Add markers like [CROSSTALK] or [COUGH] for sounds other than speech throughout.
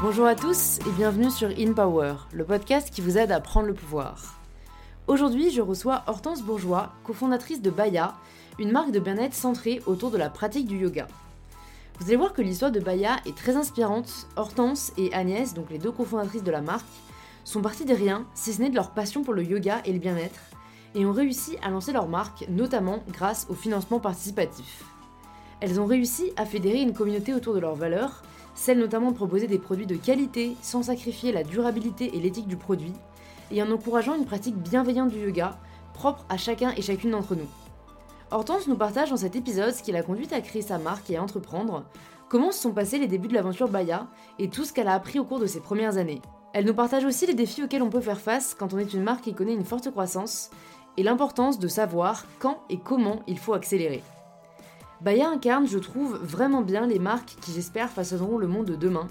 Bonjour à tous et bienvenue sur In Power, le podcast qui vous aide à prendre le pouvoir. Aujourd'hui, je reçois Hortense Bourgeois, cofondatrice de Baya, une marque de bien-être centrée autour de la pratique du yoga. Vous allez voir que l'histoire de Baya est très inspirante. Hortense et Agnès, donc les deux cofondatrices de la marque, sont parties de rien, si ce n'est de leur passion pour le yoga et le bien-être, et ont réussi à lancer leur marque, notamment grâce au financement participatif. Elles ont réussi à fédérer une communauté autour de leurs valeurs, celle notamment de proposer des produits de qualité sans sacrifier la durabilité et l'éthique du produit, et en encourageant une pratique bienveillante du yoga, propre à chacun et chacune d'entre nous. Hortense nous partage dans cet épisode ce qui l'a conduite à créer sa marque et à entreprendre, comment se sont passés les débuts de l'aventure Baya et tout ce qu'elle a appris au cours de ses premières années. Elle nous partage aussi les défis auxquels on peut faire face quand on est une marque qui connaît une forte croissance et l'importance de savoir quand et comment il faut accélérer. Baya incarne, je trouve, vraiment bien les marques qui j'espère façonneront le monde de demain,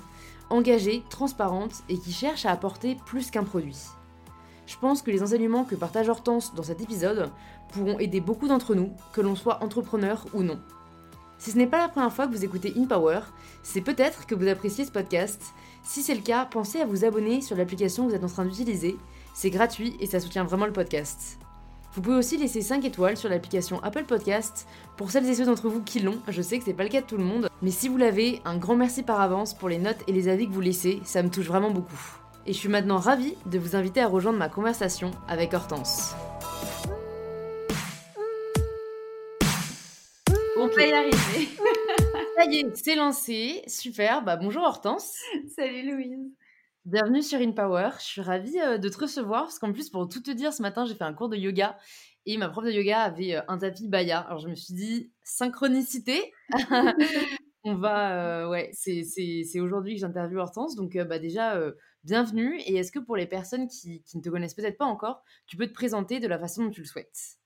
engagées, transparentes et qui cherchent à apporter plus qu'un produit. Je pense que les enseignements que partage Hortense dans cet épisode pourront aider beaucoup d'entre nous, que l'on soit entrepreneur ou non. Si ce n'est pas la première fois que vous écoutez InPower, c'est peut-être que vous appréciez ce podcast. Si c'est le cas, pensez à vous abonner sur l'application que vous êtes en train d'utiliser. C'est gratuit et ça soutient vraiment le podcast. Vous pouvez aussi laisser 5 étoiles sur l'application Apple Podcast pour celles et ceux d'entre vous qui l'ont. Je sais que c'est pas le cas de tout le monde, mais si vous l'avez, un grand merci par avance pour les notes et les avis que vous laissez, ça me touche vraiment beaucoup. Et je suis maintenant ravie de vous inviter à rejoindre ma conversation avec Hortense. On va y arriver. [LAUGHS] Ça y est, c'est lancé. Super. Bah, bonjour Hortense. Salut Louise. Bienvenue sur InPower. Je suis ravie euh, de te recevoir parce qu'en plus, pour tout te dire, ce matin, j'ai fait un cours de yoga et ma prof de yoga avait euh, un tapis Baya. Alors je me suis dit, synchronicité. [LAUGHS] On va, euh, ouais, c'est aujourd'hui que j'interviewe Hortense. Donc bah, déjà, bienvenue. Et est-ce que pour les personnes qui, qui ne te connaissent peut-être pas encore, tu peux te présenter de la façon dont tu le souhaites?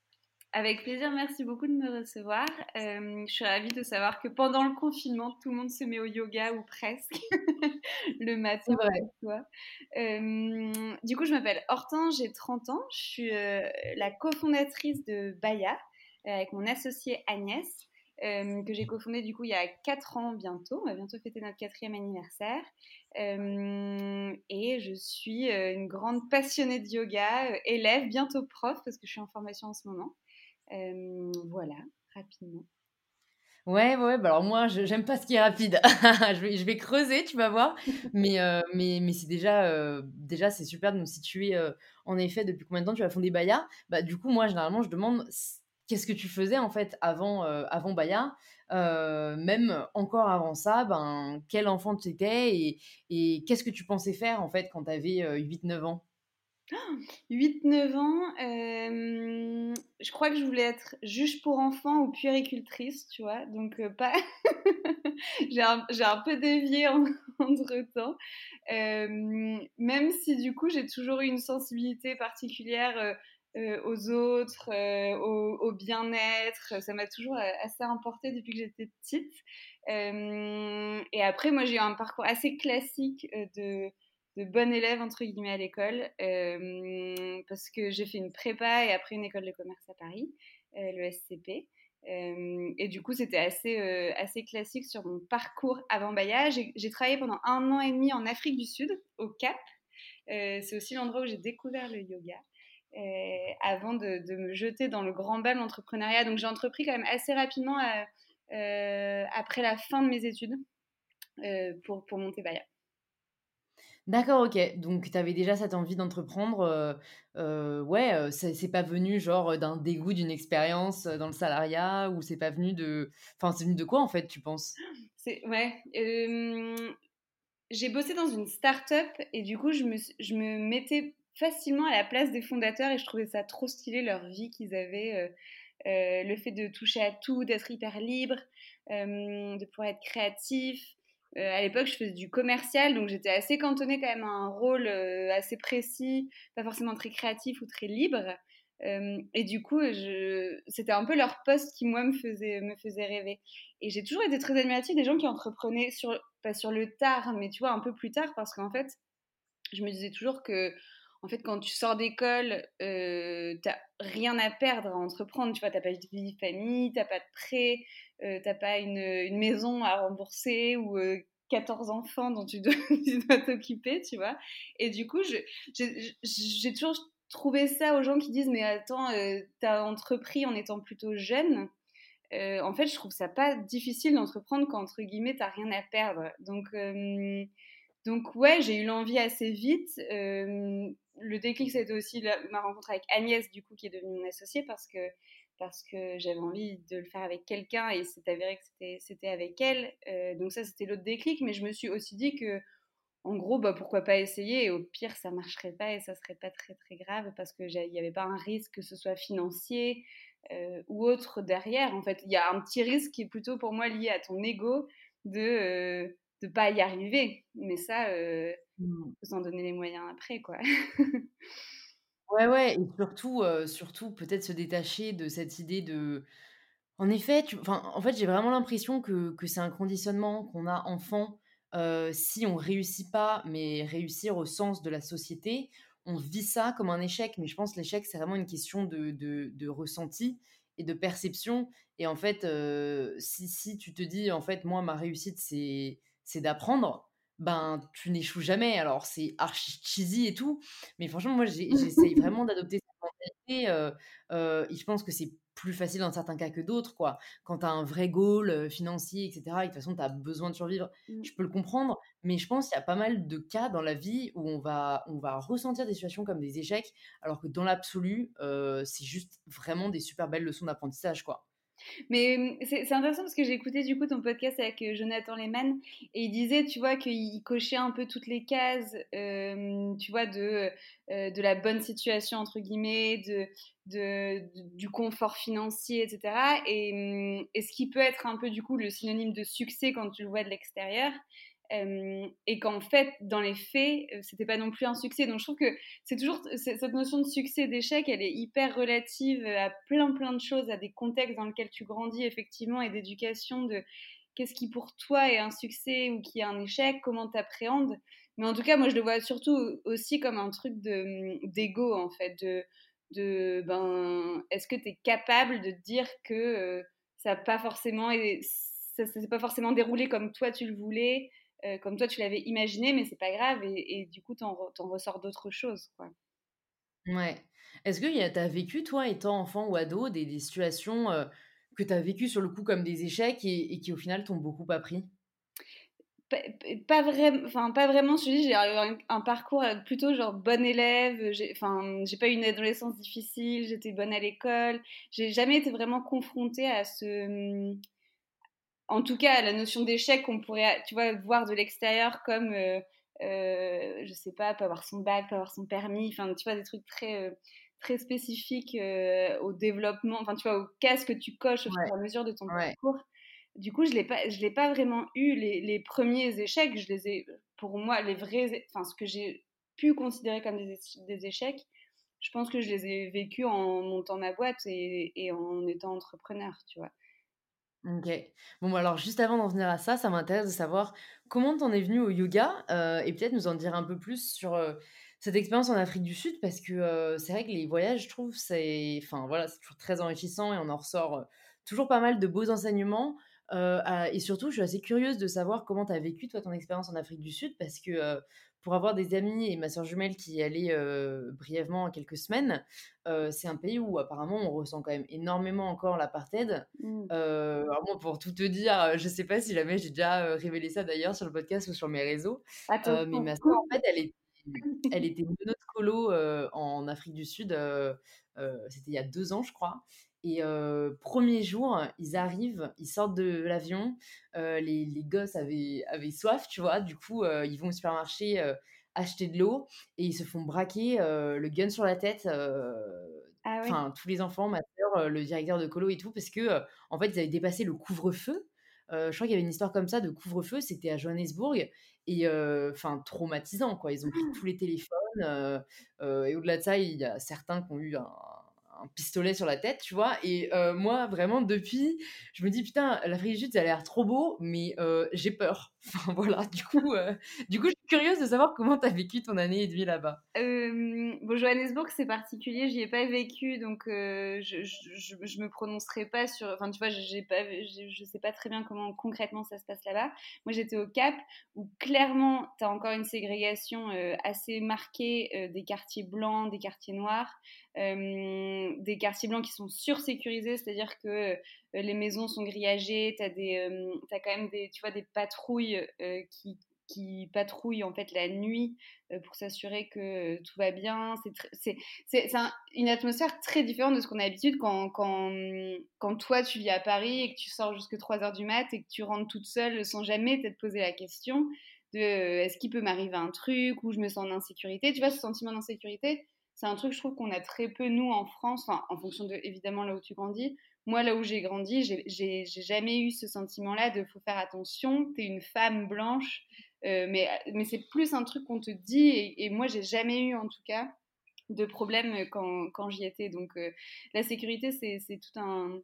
Avec plaisir, merci beaucoup de me recevoir. Euh, je suis ravie de savoir que pendant le confinement, tout le monde se met au yoga ou presque [LAUGHS] le matin. Vrai. Euh, du coup, je m'appelle Hortense, j'ai 30 ans. Je suis euh, la cofondatrice de Baya avec mon associée Agnès, que j'ai cofondée du coup il y a 4 ans bientôt. On va bientôt fêter notre quatrième anniversaire. et je suis une grande passionnée de yoga, élève, bientôt prof parce que je suis en formation en ce moment voilà, rapidement. Ouais, ouais, bah alors moi, j'aime pas ce qui est rapide. [LAUGHS] je, vais, je vais creuser, tu vas voir. Mais, [LAUGHS] mais, mais c'est déjà, déjà c'est super de nous situer, en effet, depuis combien de temps tu as fondé Baya? Bah, du coup, moi, généralement, je demande qu'est-ce que tu faisais, en fait, avant, avant Baya? même encore avant ça, ben, quel enfant tu étais et, et qu'est-ce que tu pensais faire, en fait, quand tu avais 8-9 ans? 8-9 ans, euh, je crois que je voulais être juge pour enfants ou puéricultrice, tu vois, donc euh, pas... [LAUGHS] j'ai un, peu dévié [LAUGHS] entre temps, euh, même si du coup j'ai toujours eu une sensibilité particulière aux autres, au, au bien-être, ça m'a toujours assez importé depuis que j'étais petite. et après, moi j'ai eu un parcours assez classique de de bonne élève entre guillemets à l'école euh, parce que j'ai fait une prépa et après une école de commerce à Paris, euh, le SCP. Euh, et du coup, c'était assez, assez classique sur mon parcours avant Baya. J'ai travaillé pendant un an et demi en Afrique du Sud, au Cap. C'est aussi l'endroit où j'ai découvert le yoga. avant de, me jeter dans le grand bal entrepreneuriat. Donc j'ai entrepris quand même assez rapidement après la fin de mes études pour, pour monter Baya. D'accord, OK. Donc tu avais déjà cette envie d'entreprendre, euh, euh, ouais, euh, c'est pas venu genre, d'un dégoût d'une expérience, dans le salariat ou c'est pas venu de enfin, c'est venu de quoi en fait, tu penses? Ouais, j'ai bossé dans une start-up et du coup je me je me mettais facilement à la place des fondateurs et je trouvais ça trop stylé leur vie qu'ils avaient, le fait de toucher à tout, d'être hyper libre, de pouvoir être créatif. Euh, à l'époque, je faisais du commercial, donc j'étais assez cantonnée quand même à un rôle euh, assez précis, pas forcément très créatif ou très libre. Euh, et du coup, c'était un peu leur poste qui, moi, me faisait, rêver. Et j'ai toujours été très admirative des gens qui entreprenaient, sur, pas sur le tard, mais tu vois, un peu plus tard, parce qu'en fait, je me disais toujours que en fait, quand tu sors d'école, euh, t'as rien à perdre à entreprendre. Tu vois, t'as pas de vie de famille, t'as pas de prêt, euh, t'as pas une, une, maison à rembourser ou 14 enfants dont [LAUGHS] tu dois, t'occuper, tu vois. Et du coup, j'ai toujours trouvé ça aux gens qui disent, mais attends, t'as entrepris en étant plutôt jeune. en fait, je trouve ça pas difficile d'entreprendre quand, entre guillemets, t'as rien à perdre. Donc, donc ouais, j'ai eu l'envie assez vite. Euh, le déclic, c'était aussi ma rencontre avec Agnès, du coup, qui est devenue mon associée parce que, parce que j'avais envie de le faire avec quelqu'un et c'est avéré que c'était avec elle. Euh, donc ça, c'était l'autre déclic. Mais je me suis aussi dit que, en gros, bah, pourquoi pas essayer et au pire, ça marcherait pas et ça serait pas très très grave parce qu'il n'y avait pas un risque que ce soit financier euh, ou autre derrière. En fait, il y a un petit risque qui est plutôt pour moi lié à ton ego de de pas y arriver. Mais ça, euh, mmh. faut s'en donner les moyens après, quoi. ouais, ouais, et surtout, surtout peut-être se détacher de cette idée de. En effet, enfin, en fait, j'ai vraiment l'impression que, que c'est un conditionnement qu'on a enfant. Si on réussit pas, mais réussir au sens de la société, on vit ça comme un échec. Mais je pense que l'échec, c'est vraiment une question de, de, ressenti et de perception. Et en fait, si, si tu te dis, en fait, moi, ma réussite, c'est d'apprendre, ben tu n'échoues jamais. Alors c'est archi cheesy et tout, mais franchement moi [LAUGHS] j'essaye vraiment d'adopter cette mentalité. Euh, euh, et je pense que c'est plus facile dans certains cas que d'autres, quoi. Quand tu as un vrai goal euh, financier, etc., et de toute façon tu as besoin de survivre, mmh. je peux le comprendre, mais je pense qu'il y a pas mal de cas dans la vie où on va, on va ressentir des situations comme des échecs, alors que dans l'absolu, c'est juste vraiment des super belles leçons d'apprentissage, quoi. Mais mmh, c'est intéressant parce que j'ai écouté du coup ton podcast avec euh, Jonathan Lehman et il disait, tu vois, qu'il cochait un peu toutes les cases, tu vois, de, euh, de la bonne situation, entre guillemets, de, de, du confort financier, etc. Et, mmh, et, ce qui peut être un peu du coup le synonyme de succès quand tu le vois de l'extérieur et qu'en fait, dans les faits, c'était pas non plus un succès. Donc je trouve que c'est toujours cette notion de succès, d'échec, elle est hyper relative à plein plein de choses, à des contextes dans lesquels tu grandis effectivement et d'éducation de qu'est-ce qui pour toi est un succès ou qui est un échec, comment tu appréhendes. Mais en tout cas, moi je le vois surtout aussi comme un truc d'ego en fait, de, de ben, est-ce que tu es capable de dire que ça n'a pas forcément ça s'est pas forcément déroulé comme toi tu le voulais? Euh, comme toi tu l'avais imaginé, mais c'est pas grave et, du coup t'en, en ressors d'autres choses. Quoi. Ouais. Est-ce que tu as vécu, toi, étant enfant ou ado, des, situations euh, que tu as vécues sur le coup comme des échecs et, qui au final t'ont beaucoup appris? Pas, vraiment, enfin pas vraiment. Je dis, j'ai un, un, parcours euh, plutôt genre bonne élève. J'ai, enfin, j'ai pas eu une adolescence difficile. J'étais bonne à l'école. J'ai jamais été vraiment confrontée à ce, en tout cas, la notion d'échec qu'on pourrait, tu vois, voir de l'extérieur comme, euh, euh, je sais pas, pas avoir son bac, pas avoir son permis, enfin, tu vois, des trucs très, euh, très spécifiques euh, au développement, enfin, tu vois, au cas que tu coches au fur et à mesure de ton parcours. Du coup, je l'ai pas, je l'ai pas vraiment eu les, les, premiers échecs. Je les ai, pour moi, les vrais, enfin, ce que j'ai pu considérer comme des, des, échecs, je pense que je les ai vécus en montant ma boîte et, et en étant entrepreneur, tu vois. OK. Bon, bah, alors juste avant d'en venir à ça, ça m'intéresse de savoir comment t'en es venu au yoga, euh, et peut-être nous en dire un peu plus sur, euh, cette expérience en Afrique du Sud parce que, euh, c'est vrai que les voyages, je trouve, c'est enfin, voilà, c'est toujours très enrichissant et on en ressort, toujours pas mal de beaux enseignements. et surtout, je suis assez curieuse de savoir comment tu as vécu, toi, ton expérience en Afrique du Sud parce que, pour avoir des amis et ma soeur jumelle qui y allait brièvement en quelques semaines, c'est un pays où apparemment on ressent quand même énormément encore l'apartheid. Mmh. alors moi, pour tout te dire, je sais pas si jamais j'ai déjà révélé ça d'ailleurs sur le podcast ou sur mes réseaux, mais ma soeur, en fait, elle était, elle était [LAUGHS] colo en Afrique du Sud, c'était il y a deux ans, je crois. Et premier jour, ils arrivent, ils sortent de l'avion, les, les, gosses avaient, avaient, soif, tu vois, du coup, ils vont au supermarché acheter de l'eau et ils se font braquer le gun sur la tête. Ah enfin, tous les enfants, ma soeur, le directeur de colo et tout, parce que en fait, ils avaient dépassé le couvre-feu. je crois qu'il y avait une histoire comme ça de couvre-feu, c'était à Johannesburg et enfin traumatisant quoi. Ils ont pris tous les téléphones et au-delà de ça, il y a certains qui ont eu un, un pistolet sur la tête, tu vois. Et euh, moi, vraiment, depuis, je me dis, putain, du Sud, ça a l'air trop beau, mais euh, j'ai peur. [LAUGHS] Enfin, voilà, du coup, euh, du coup, je suis curieuse de savoir comment tu as vécu ton année et demie là-bas. Bon, Johannesburg, c'est particulier, j'y ai pas vécu, donc je, je, je, me prononcerai pas sur. Enfin, tu vois, pas, je sais pas très bien comment concrètement ça se passe là-bas. Moi, j'étais au Cap, où clairement, tu as encore une ségrégation assez marquée des quartiers blancs, des quartiers noirs, des quartiers blancs qui sont sursécurisés, c'est-à-dire que les maisons sont grillagées, tu as, quand même des patrouilles qui qui patrouillent en fait la nuit pour s'assurer que tout va bien. C'est une atmosphère très différente de ce qu'on a l'habitude quand, quand, quand, toi tu vis à Paris et que tu sors jusque 3 heures du mat et que tu rentres toute seule sans jamais t'être posé la question de est-ce qu'il peut m'arriver un truc ou je me sens en insécurité? Tu vois, ce sentiment d'insécurité, c'est un truc, je trouve, qu'on a très peu, nous, en France, en fonction de, évidemment, là où tu grandis. Moi, là où j'ai grandi, j'ai jamais eu ce sentiment-là de faut faire attention, t'es une femme blanche, euh, mais mais c'est plus un truc qu'on te dit, et, et moi, j'ai jamais eu en tout cas de problème quand, quand j'y étais. Donc euh, la sécurité, c'est tout un,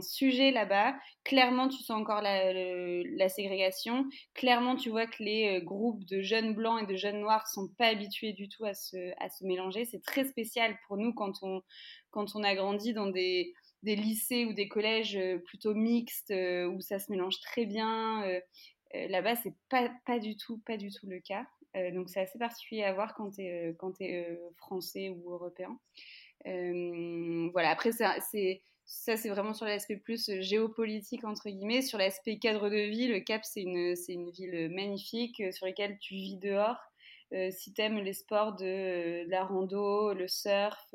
sujet là-bas. Clairement, tu sens encore la, ségrégation. Clairement, tu vois que les euh, groupes de jeunes blancs et de jeunes noirs sont pas habitués du tout à se, mélanger. C'est très spécial pour nous quand on, a grandi dans des lycées ou des collèges plutôt mixtes où ça se mélange très bien. Euh, là-bas, c'est pas, pas du tout, pas du tout le cas. Euh, donc c'est assez particulier à voir quand tu es, euh, es français ou européen. voilà, après, c'est ça, c'est vraiment sur l'aspect plus géopolitique, entre guillemets. Sur l'aspect cadre de vie, le Cap, c'est une, une ville magnifique sur laquelle tu vis dehors. si tu aimes les sports de, la rando, le surf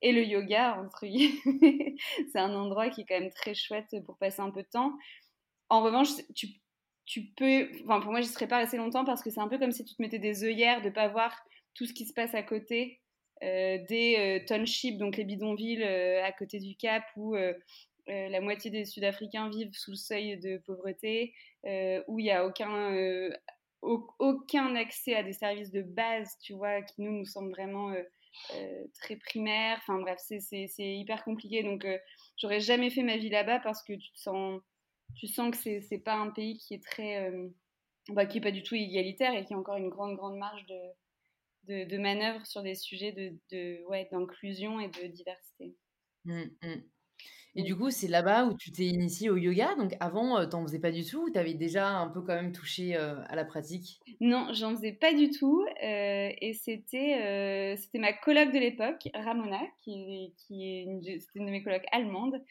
et le yoga, entre guillemets, [LAUGHS] c'est un endroit qui est quand même très chouette pour passer un peu de temps. En revanche, tu, tu peux. Enfin, pour moi, je ne serais pas restée longtemps parce que c'est un peu comme si tu te mettais des œillères de ne pas voir tout ce qui se passe à côté euh, des euh, townships, donc les bidonvilles euh, à côté du Cap où la moitié des Sud-Africains vivent sous le seuil de pauvreté, où il n'y a aucun, aucun accès à des services de base, tu vois, qui nous, nous semblent vraiment très primaires. Enfin bref, c'est hyper compliqué. Donc, j'aurais jamais fait ma vie là-bas parce que tu te sens tu sens que c'est n'est pas un pays qui est très euh, bah, qui est pas du tout égalitaire et qui a encore une grande grande marge de, de, manœuvre sur des sujets de, de ouais, d'inclusion et de diversité. Mmh, mmh. Et du coup, c'est là-bas où tu t'es initié au yoga. Donc avant, tu t'en faisais pas du tout ou t'avais déjà un peu quand même touché à la pratique? Non, j'en faisais pas du tout. et c'était c'était ma coloc de l'époque, Ramona, qui, qui est une, une de mes colocs allemandes,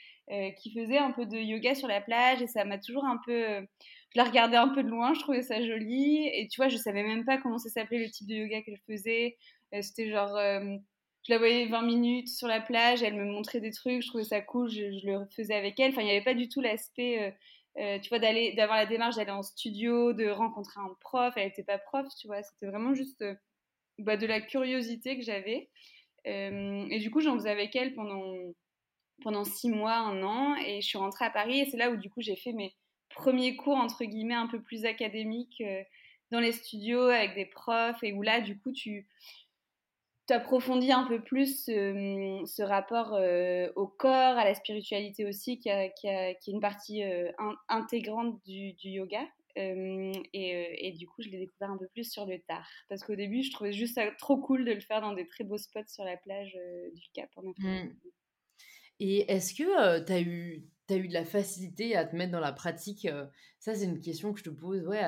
qui faisait un peu de yoga sur la plage. Et ça m'a toujours un peu... je la regardais un peu de loin, je trouvais ça joli. Et tu vois, je savais même pas comment ça s'appelait le type de yoga qu'elle faisait. c'était genre je la voyais 20 minutes sur la plage, elle me montrait des trucs, je trouvais ça cool, je, le faisais avec elle. Enfin, il n'y avait pas du tout l'aspect, euh, euh, tu vois, d'aller, d'avoir la démarche d'aller en studio, de rencontrer un prof. Elle n'était pas prof, tu vois, c'était vraiment juste euh, bah, de la curiosité que j'avais. et du coup, j'en faisais avec elle pendant, pendant six mois, un an, et je suis rentrée à Paris, et c'est là où du coup j'ai fait mes premiers cours, entre guillemets, un peu plus académiques dans les studios avec des profs, et où là, du coup, tu tu approfondis un peu plus ce, rapport euh, au corps, à la spiritualité aussi, qui, est une partie euh, intégrante du, yoga. Euh, et, du coup, je l'ai découvert un peu plus sur le tard. Parce qu'au début, je trouvais juste ça trop cool de le faire dans des très beaux spots sur la plage du Cap en. Mmh. Et est-ce que tu as eu as eu de la facilité à te mettre dans la pratique Ça, c'est une question que je te pose ouais,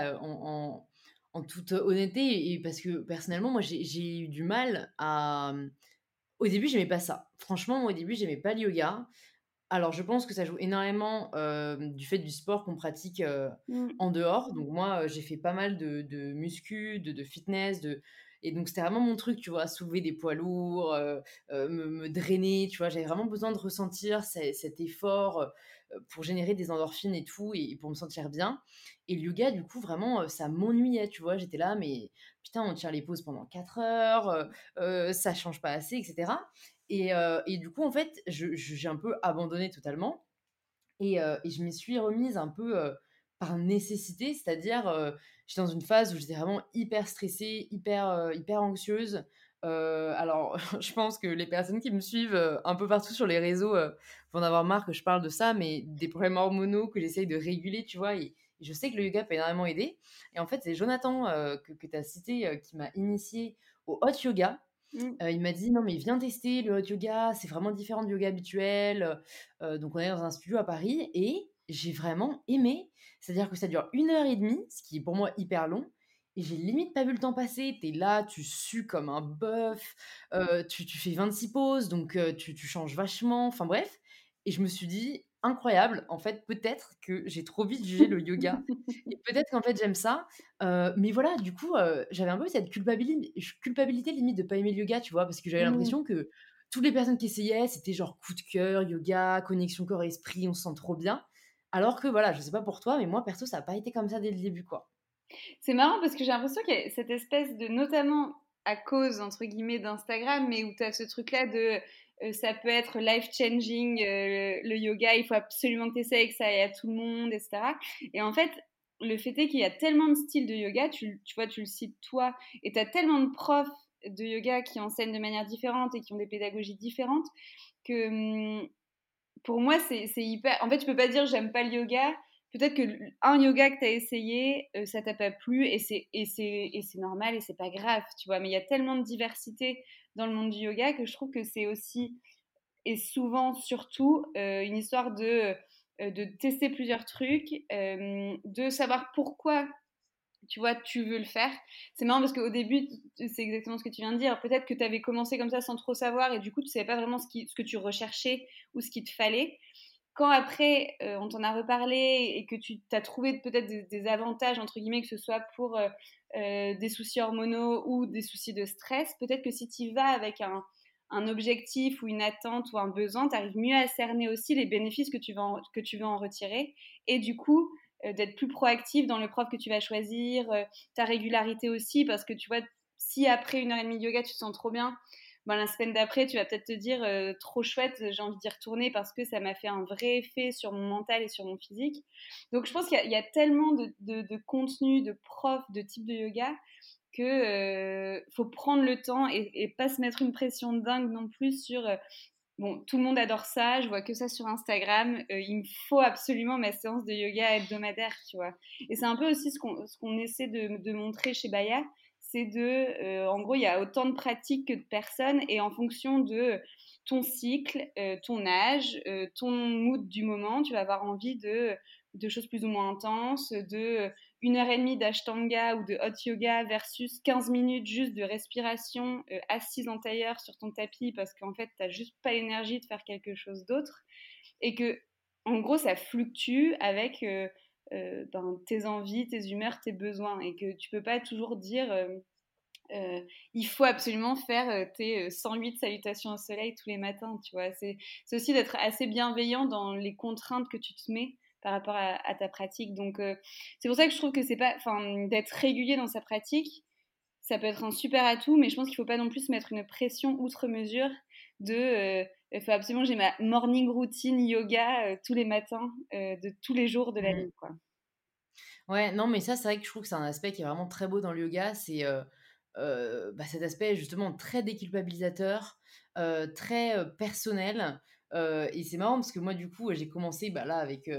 toute honnêteté, et parce que personnellement, moi, j'ai eu du mal à. Au début, j'aimais pas ça. Franchement, moi, au début, j'aimais pas le yoga. Alors, je pense que ça joue énormément du fait du sport qu'on pratique mmh. en dehors. Donc, moi, j'ai fait pas mal de, de muscu, de, de, fitness, de, et donc, c'était vraiment mon truc, tu vois, soulever des poids lourds, me, drainer, tu vois. J'avais vraiment besoin de ressentir cet effort pour générer des endorphines et tout, et, pour me sentir bien. Et le yoga, du coup, vraiment, ça m'ennuyait, tu vois. J'étais là, mais putain, on tient les pauses pendant 4 heures, euh, ça change pas assez, etc. Et, et du coup, en fait, j'ai un peu abandonné totalement. Et je m'y suis remise un peu par nécessité, c'est-à-dire j'étais dans une phase où j'étais vraiment hyper stressée, hyper, hyper anxieuse. alors, [LAUGHS] je pense que les personnes qui me suivent un peu partout sur les réseaux vont en avoir marre que je parle de ça, mais des problèmes hormonaux que j'essaye de réguler, tu vois. Et, je sais que le yoga peut énormément aider. Et en fait, c'est Jonathan que, que tu as cité qui m'a initié au hot yoga. Mmh. il m'a dit: «Non mais viens tester le hot yoga, c'est vraiment différent du yoga habituel». donc on est dans un studio à Paris et j'ai vraiment aimé. C'est-à-dire que ça dure une heure et demie, ce qui est pour moi hyper long et j'ai limite pas vu le temps passer. Tu es là, tu sues comme un bœuf, tu tu fais 26 pauses donc tu tu changes vachement, enfin bref et je me suis dit: «Incroyable, en fait, peut-être que j'ai trop vite jugé le yoga [LAUGHS] et peut-être qu'en fait j'aime ça». mais voilà, du coup, j'avais un peu cette culpabilité culpabilité limite de pas aimer le yoga, tu vois? Parce que j'avais Mmh. l'impression que toutes les personnes qui essayaient, c'était genre coup de cœur, yoga, connexion corps-esprit, on se sent trop bien. Alors que voilà, je sais pas pour toi, mais moi perso, ça a pas été comme ça dès le début, quoi. C'est marrant parce que j'ai l'impression qu'il y a cette espèce de notamment à cause entre guillemets d'Instagram, mais où tu as ce truc-là de ça peut être life changing, le, yoga, il faut absolument que tu essayes, que ça aille à tout le monde, etc. Et en fait, le fait est qu'il y a tellement de styles de yoga, tu, tu vois, tu le cites toi, et tu as tellement de profs de yoga qui enseignent de manière différente et qui ont des pédagogies différentes que hum, pour moi, c'est hyper. En fait, tu peux pas dire j'aime pas le yoga. Peut-être que un yoga que tu as essayé, euh, ça t'a pas plu et c'est normal et c'est pas grave, tu vois. Mais il y a tellement de diversité dans le monde du yoga que je trouve que c'est aussi et souvent surtout euh, une histoire de, euh, de tester plusieurs trucs, de savoir pourquoi tu vois, tu veux le faire. C'est marrant parce qu'au début, c'est exactement ce que tu viens de dire. Peut-être que tu avais commencé comme ça sans trop savoir et du coup, tu savais pas vraiment ce, que tu recherchais ou ce qu'il te fallait. Quand après, euh, on t'en a reparlé et que tu as trouvé peut-être des, avantages, entre guillemets, que ce soit pour euh, euh, des soucis hormonaux ou des soucis de stress, peut-être que si tu vas avec un, objectif ou une attente ou un besoin, tu arrives mieux à cerner aussi les bénéfices que tu veux que tu en retirer. Et du coup, d'être plus proactif dans le prof que tu vas choisir, euh, ta régularité aussi, parce que tu vois, si après une heure et demie de yoga, tu te sens trop bien, ben, la semaine d'après, tu vas peut-être te dire euh, trop chouette, j'ai envie d'y retourner parce que ça m'a fait un vrai effet sur mon mental et sur mon physique. Donc je pense qu'il y, a tellement de, de, contenu, de profs, de types de yoga que faut prendre le temps et, pas se mettre une pression dingue non plus sur Bon, tout le monde adore ça, je vois que ça sur Instagram. Euh, il me faut absolument ma séance de yoga hebdomadaire, tu vois. Et c'est un peu aussi ce qu'on essaie de, montrer chez Baya, c'est de, euh, en gros, il y a autant de pratiques que de personnes, et en fonction de ton cycle, euh, ton âge, ton mood du moment, tu vas avoir envie de, de choses plus ou moins intenses, de une heure et demie d'ashtanga ou de hot yoga versus 15 minutes juste de respiration euh, assise en tailleur sur ton tapis parce qu'en fait, tu n'as juste pas l'énergie de faire quelque chose d'autre. Et que, en gros, ça fluctue avec euh, euh, ben, tes envies, tes humeurs, tes besoins. Et que tu peux pas toujours dire. il faut absolument faire tes 108 salutations au soleil tous les matins, tu vois. C'est aussi d'être assez bienveillant dans les contraintes que tu te mets par rapport à, ta pratique. Donc, euh, c'est pour ça que je trouve que c'est pas, enfin, d'être régulier dans sa pratique, ça peut être un super atout, mais je pense qu'il faut pas non plus mettre une pression outre mesure de, euh, il faut absolument j'ai ma morning routine yoga euh, tous les matins de tous les jours de la vie, quoi. Ouais, non, mais ça, c'est vrai que je trouve que c'est un aspect qui est vraiment très beau dans le yoga, c'est bah, cet aspect justement très déculpabilisateur, très personnel. Et c'est marrant parce que moi, du coup, j'ai commencé bah, là avec,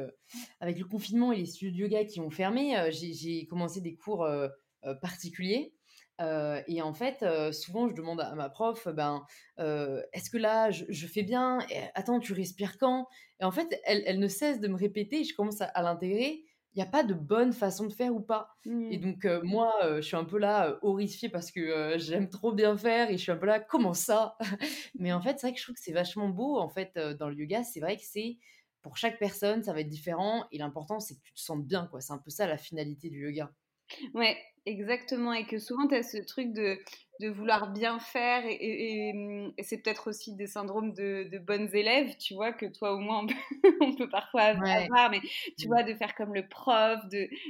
avec le confinement et les studios de yoga qui ont fermé. J'ai commencé des cours particuliers. et en fait, souvent, je demande à ma prof, ben, est-ce que là, je, fais bien? Attends, tu respires quand? Et en fait, elle, elle, ne cesse de me répéter. je commence à l'intégrer il n'y a pas de bonne façon de faire ou pas. Et mmh. donc, moi, je suis un peu là, horrifiée parce que j'aime trop bien faire et je suis un peu là, comment ça [LAUGHS] Mais en fait, c'est vrai que je trouve que c'est vachement beau, en fait, dans le yoga. C'est vrai que c'est, pour chaque personne, ça va être différent. Et l'important, c'est que tu te sentes bien, quoi. C'est un peu ça la finalité du yoga. Ouais, exactement. Et que souvent, tu as ce truc de, de vouloir bien faire. Et, mmh, c'est peut-être aussi des syndromes de, de, bonnes élèves, tu vois, que toi, au moins, on peut, [LAUGHS] on peut parfois avoir. Mais tu mmh. vois, de faire comme le prof,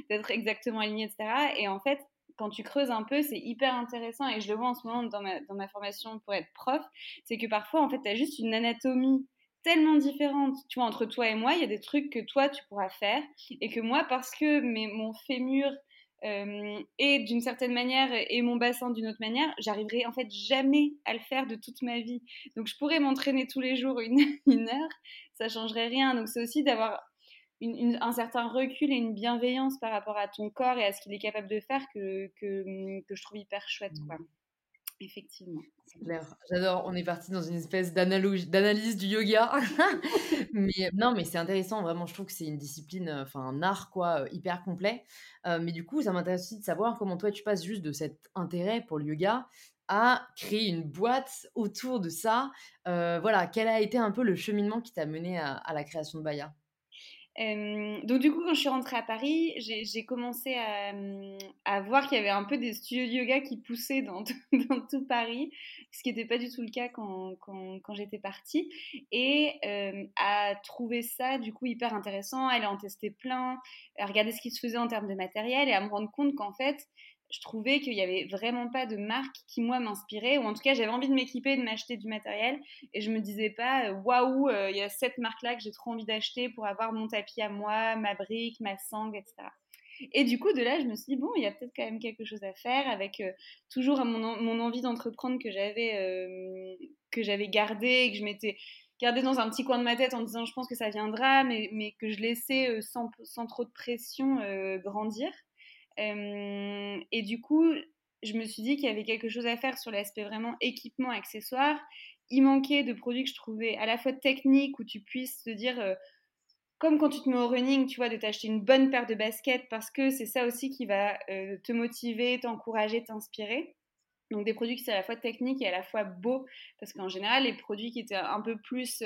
d'être exactement aligné, etc. Et en fait, quand tu creuses un peu, c'est hyper intéressant. Et je le vois en ce moment dans ma, dans ma formation pour être prof. C'est que parfois, en fait, tu as juste une anatomie tellement différente. Tu vois, entre toi et moi, il y a des trucs que toi, tu pourras faire. Et que moi, parce que mes, mon fémur euh, et d'une certaine manière et mon bassin d'une autre manière, j'arriverai en fait jamais à le faire de toute ma vie. Donc je pourrais m'entraîner tous les jours une, [LAUGHS] heure, ça changerait rien. Donc c'est aussi d'avoir un certain recul et une bienveillance par rapport à ton corps et à ce qu'il est capable de faire que, que, que je trouve hyper chouette. Quoi. Effectivement. C'est clair. J'adore. On est parti dans une espèce d'analyse du yoga. [LAUGHS] mais non, mais c'est intéressant. Vraiment, je trouve que c'est une discipline, enfin un art quoi, hyper complet. mais du coup, ça m'intéresse aussi de savoir comment toi tu passes juste de cet intérêt pour le yoga à créer une boîte autour de ça. voilà, quel a été un peu le cheminement qui t'a mené à, à la création de Baya? Donc du coup, quand je suis rentrée à Paris, j'ai commencé à, voir qu'il y avait un peu des studios de yoga qui poussaient dans, tout [LAUGHS] Paris, ce qui n'était pas du tout le cas quand, j'étais partie, et à trouver ça du coup hyper intéressant, à aller en tester plein, à regarder ce qui se faisait en termes de matériel et à me rendre compte qu'en fait, je trouvais qu'il n'y avait vraiment pas de marque qui, moi, m'inspirait, ou en tout cas, j'avais envie de m'équiper, de m'acheter du matériel, et je me disais pas, euh, waouh, euh, il y a cette marque-là que j'ai trop envie d'acheter pour avoir mon tapis à moi, ma brique, ma sangle, etc. Et du coup, de là, je me suis dit, bon, il y a peut-être quand même quelque chose à faire avec euh, toujours mon, mon envie d'entreprendre que j'avais que j'avais gardé et que je m'étais gardé dans un petit coin de ma tête en disant, je pense que ça viendra, mais, mais que je laissais sans, sans, trop de pression grandir et du coup, je me suis dit qu'il y avait quelque chose à faire sur l'aspect vraiment équipement, accessoire. Il manquait de produits que je trouvais à la fois techniques, où tu puisses te dire, comme quand tu te mets au running, tu vois, de t'acheter une bonne paire de baskets, parce que c'est ça aussi qui va te motiver, t'encourager, t'inspirer. Donc des produits qui sont à la fois techniques et à la fois beaux, parce qu'en général, les produits qui étaient un peu plus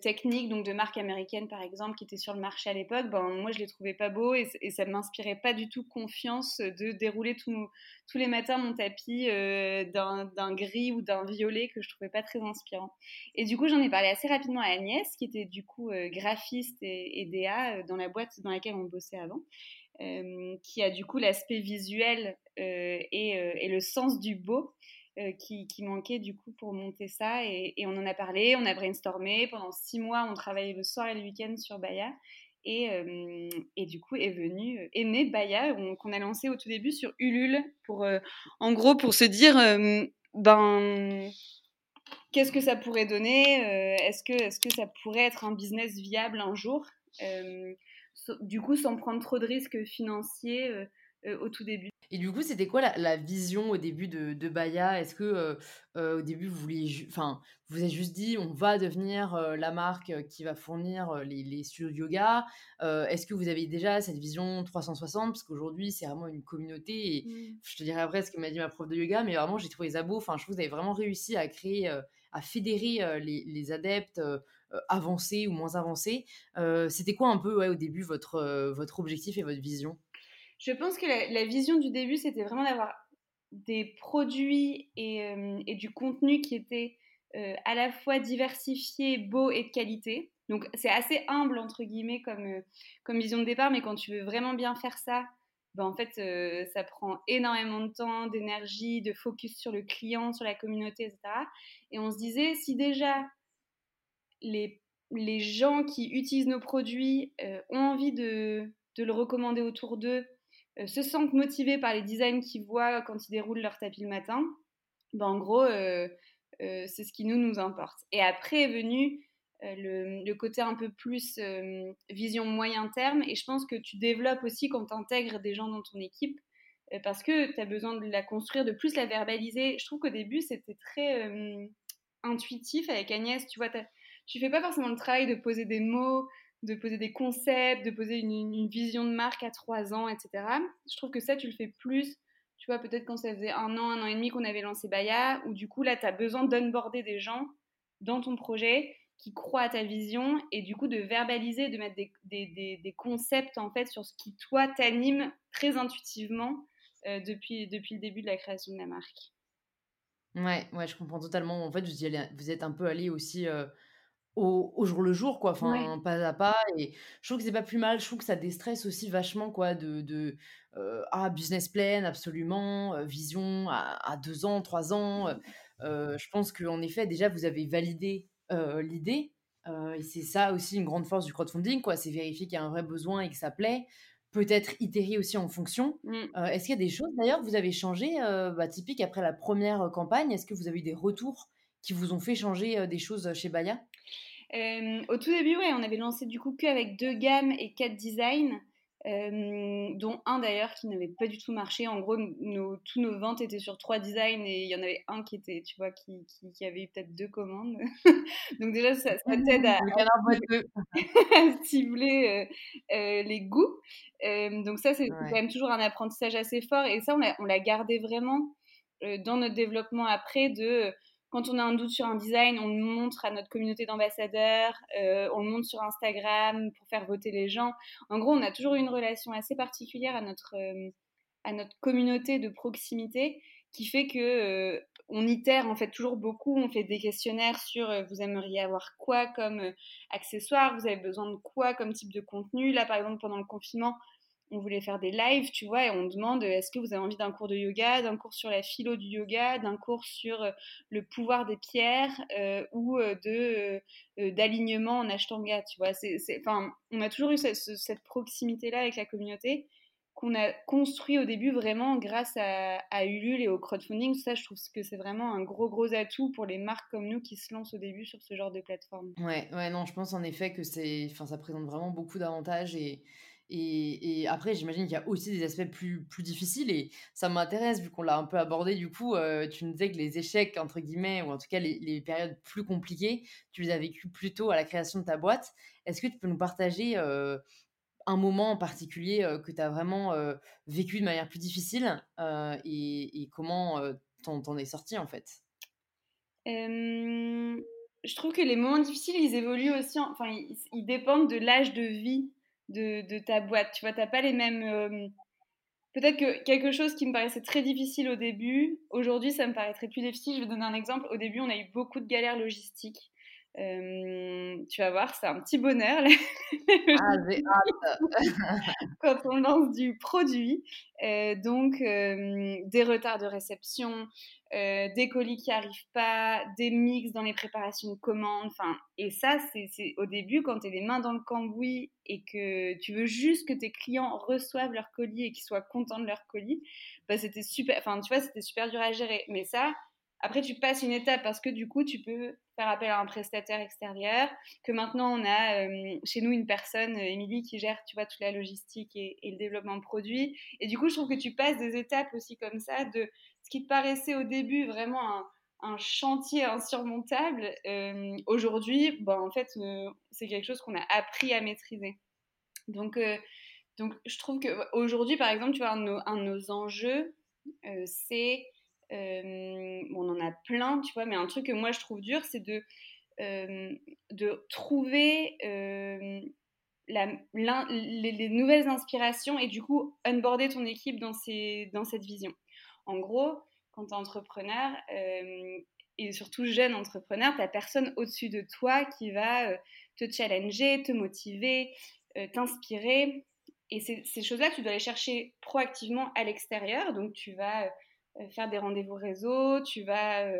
techniques, donc de marques américaines par exemple, qui étaient sur le marché à l'époque, ben, moi je les trouvais pas beaux et, ça ne m'inspirait pas du tout confiance de dérouler tous les matins mon tapis euh, d'un gris ou d'un violet que je trouvais pas très inspirant. Et du coup, j'en ai parlé assez rapidement à Agnès, qui était du coup euh, graphiste et, et, DA dans la boîte dans laquelle on bossait avant. qui a du coup l'aspect visuel et, et, le sens du beau euh, qui, manquait du coup pour monter ça. Et, on en a parlé, on a brainstormé. Pendant six mois, on travaillait le soir et le week-end sur Baya. Et, euh, et, du coup est venu, euh, est né Baya, qu'on a lancé au tout début sur Ulule, pour, en gros pour se dire, ben, qu'est-ce que ça pourrait donner Est-ce que, est que ça pourrait être un business viable un jour Du coup, sans prendre trop de risques financiers au tout début. Et du coup, c'était quoi la, vision au début de, de Baya? Est-ce que euh, euh, au début, vous vouliez, enfin, vous avez juste dit, on va devenir euh, la marque qui va fournir les, les, studios de yoga? Est-ce que vous avez déjà cette vision 360 Parce qu'aujourd'hui, c'est vraiment une communauté. Et mmh. je te dirais après ce que m'a dit ma prof de yoga, mais vraiment, j'ai trouvé ça beau. Enfin, je trouve que vous avez vraiment réussi à créer, à fédérer les, les, adeptes avancés ou moins avancés. c'était quoi un peu ouais, au début votre, votre objectif et votre vision? Je pense que la, vision du début, c'était vraiment d'avoir des produits et, euh, du contenu qui étaient euh, à la fois diversifiés, beaux et de qualité. Donc c'est assez humble, entre guillemets, comme, euh, comme vision de départ, mais quand tu veux vraiment bien faire ça, ben, en fait, ça prend énormément de temps, d'énergie, de focus sur le client, sur la communauté, etc. Et on se disait, si déjà les, les gens qui utilisent nos produits ont envie de, de le recommander autour d'eux, euh, se sentent motivés par les designs qu'ils voient quand ils déroulent leur tapis le matin, ben en gros, euh, euh, c'est ce qui nous, nous importe. Et après est venu le, côté un peu plus vision moyen terme, et je pense que tu développes aussi quand tu intègres des gens dans ton équipe, parce que tu as besoin de la construire, de plus la verbaliser. Je trouve qu'au début, c'était très intuitif avec Agnès, tu vois, tu fais pas forcément le travail de poser des mots, de poser des concepts, de poser une, vision de marque à trois ans, etc. Je trouve que ça, tu le fais plus, tu vois, peut-être quand ça faisait un an, un an et demi qu'on avait lancé Baya, où du coup, là, tu as besoin d'unborder des gens dans ton projet qui croient à ta vision et du coup de verbaliser, de mettre des, concepts en fait sur ce qui toi t'anime très intuitivement euh, depuis, depuis le début de la création de la marque. Ouais, ouais, je comprends totalement. En fait, vous, êtes un peu allé aussi euh, au, jour le jour, quoi, enfin, pas à pas. Et je trouve que c'est pas plus mal. Je trouve que ça déstresse aussi vachement, quoi, de, de ah, business plan, absolument, vision à, deux ans, trois ans. je pense qu'en effet, déjà, vous avez validé l'idée. et c'est ça aussi une grande force du crowdfunding, quoi. C'est vérifier qu'il y a un vrai besoin et que ça plaît. Peut-être itérer aussi en fonction. Mmh. Est-ce qu'il y a des choses d'ailleurs que vous avez changé, bah, typique après la première campagne? Est-ce que vous avez eu des retours qui vous ont fait changer des choses chez Baya? Au tout début, ouais, on avait lancé du coup qu'avec deux gammes et quatre designs. dont un d'ailleurs qui n'avait pas du tout marché. En gros, nos, tous nos ventes étaient sur trois designs et il y en avait un qui était, tu vois, qui, qui, avait eu peut-être deux commandes. [LAUGHS] Donc déjà, ça, ça t'aide à, [LAUGHS] cibler les goûts. donc ça, c'est quand même toujours un apprentissage assez fort et ça, on l'a gardé vraiment dans notre développement après de quand on a un doute sur un design, on le montre à notre communauté d'ambassadeurs, euh, on le montre sur Instagram pour faire voter les gens. En gros, on a toujours une relation assez particulière à notre, euh, à notre communauté de proximité qui fait que euh, on itère en fait toujours beaucoup. On fait des questionnaires sur vous aimeriez avoir quoi comme accessoire, vous avez besoin de quoi comme type de contenu. Là, par exemple, pendant le confinement, on voulait faire des lives, tu vois, et on demande est-ce que vous avez envie d'un cours de yoga, d'un cours sur la philo du yoga, d'un cours sur euh, le pouvoir des pierres euh, ou euh, de d'alignement en ashtanga, tu vois? Enfin, on a toujours eu cette, proximité-là avec la communauté qu'on a construit au début vraiment grâce à, à, Ulule et au crowdfunding. Ça, je trouve que c'est vraiment un gros gros atout pour les marques comme nous qui se lancent au début sur ce genre de plateforme. Ouais, ouais, non, je pense en effet que c'est, enfin, ça présente vraiment beaucoup d'avantages et et, après, j'imagine qu'il y a aussi des aspects plus, difficiles et ça m'intéresse vu qu'on l'a un peu abordé. Du coup, euh, tu nous disais que les échecs, entre guillemets, ou en tout cas les, périodes plus compliquées, tu les as vécues plutôt à la création de ta boîte. Est-ce que tu peux nous partager euh, un moment en particulier euh, que tu as vraiment vécu de manière plus difficile et, comment t'en es sorti en fait? Je trouve que les moments difficiles, ils évoluent aussi, enfin, ils dépendent de l'âge de vie de, ta boîte. Tu vois, tu n'as pas les mêmes... Euh, peut-être que quelque chose qui me paraissait très difficile au début, aujourd'hui, ça me paraîtrait plus difficile. Je vais donner un exemple. Au début, on a eu beaucoup de galères logistiques. Euh, tu vas voir, c'est un petit bonheur. [LAUGHS] Ah, Quand on lance du produit, euh, donc des retards de réception, euh, des colis qui arrivent pas, des mix dans les préparations de commandes. Enfin, et ça, c'est au début quand tu es les mains dans le cambouis et que tu veux juste que tes clients reçoivent leur colis et qu'ils soient contents de leur colis. Bah, c'était super. Enfin, tu vois, c'était super dur à gérer. Mais ça, après, tu passes une étape parce que du coup, tu peux faire appel à un prestataire extérieur. Que maintenant, on a euh, chez nous une personne, Émilie, qui gère, tu vois, toute la logistique et, et, le développement de produits. Et du coup, je trouve que tu passes des étapes aussi comme ça de ce qui paraissait au début vraiment un, chantier insurmontable, euh, aujourd'hui, bon, en fait, euh, c'est quelque chose qu'on a appris à maîtriser. Donc, euh, donc je trouve qu'aujourd'hui, par exemple, tu vois, un de nos, enjeux, c'est, on en a plein, tu vois, mais un truc que moi je trouve dur, c'est de, de trouver la, les, les, nouvelles inspirations et du coup, onboarder ton équipe dans, ces, dans cette vision. En gros, quand tu es entrepreneur, euh, et surtout jeune entrepreneur, tu personne au-dessus de toi qui va euh, te challenger, te motiver, euh, t'inspirer. Et ces choses-là, tu dois les chercher proactivement à l'extérieur. Donc, tu vas faire des rendez-vous réseau, tu vas...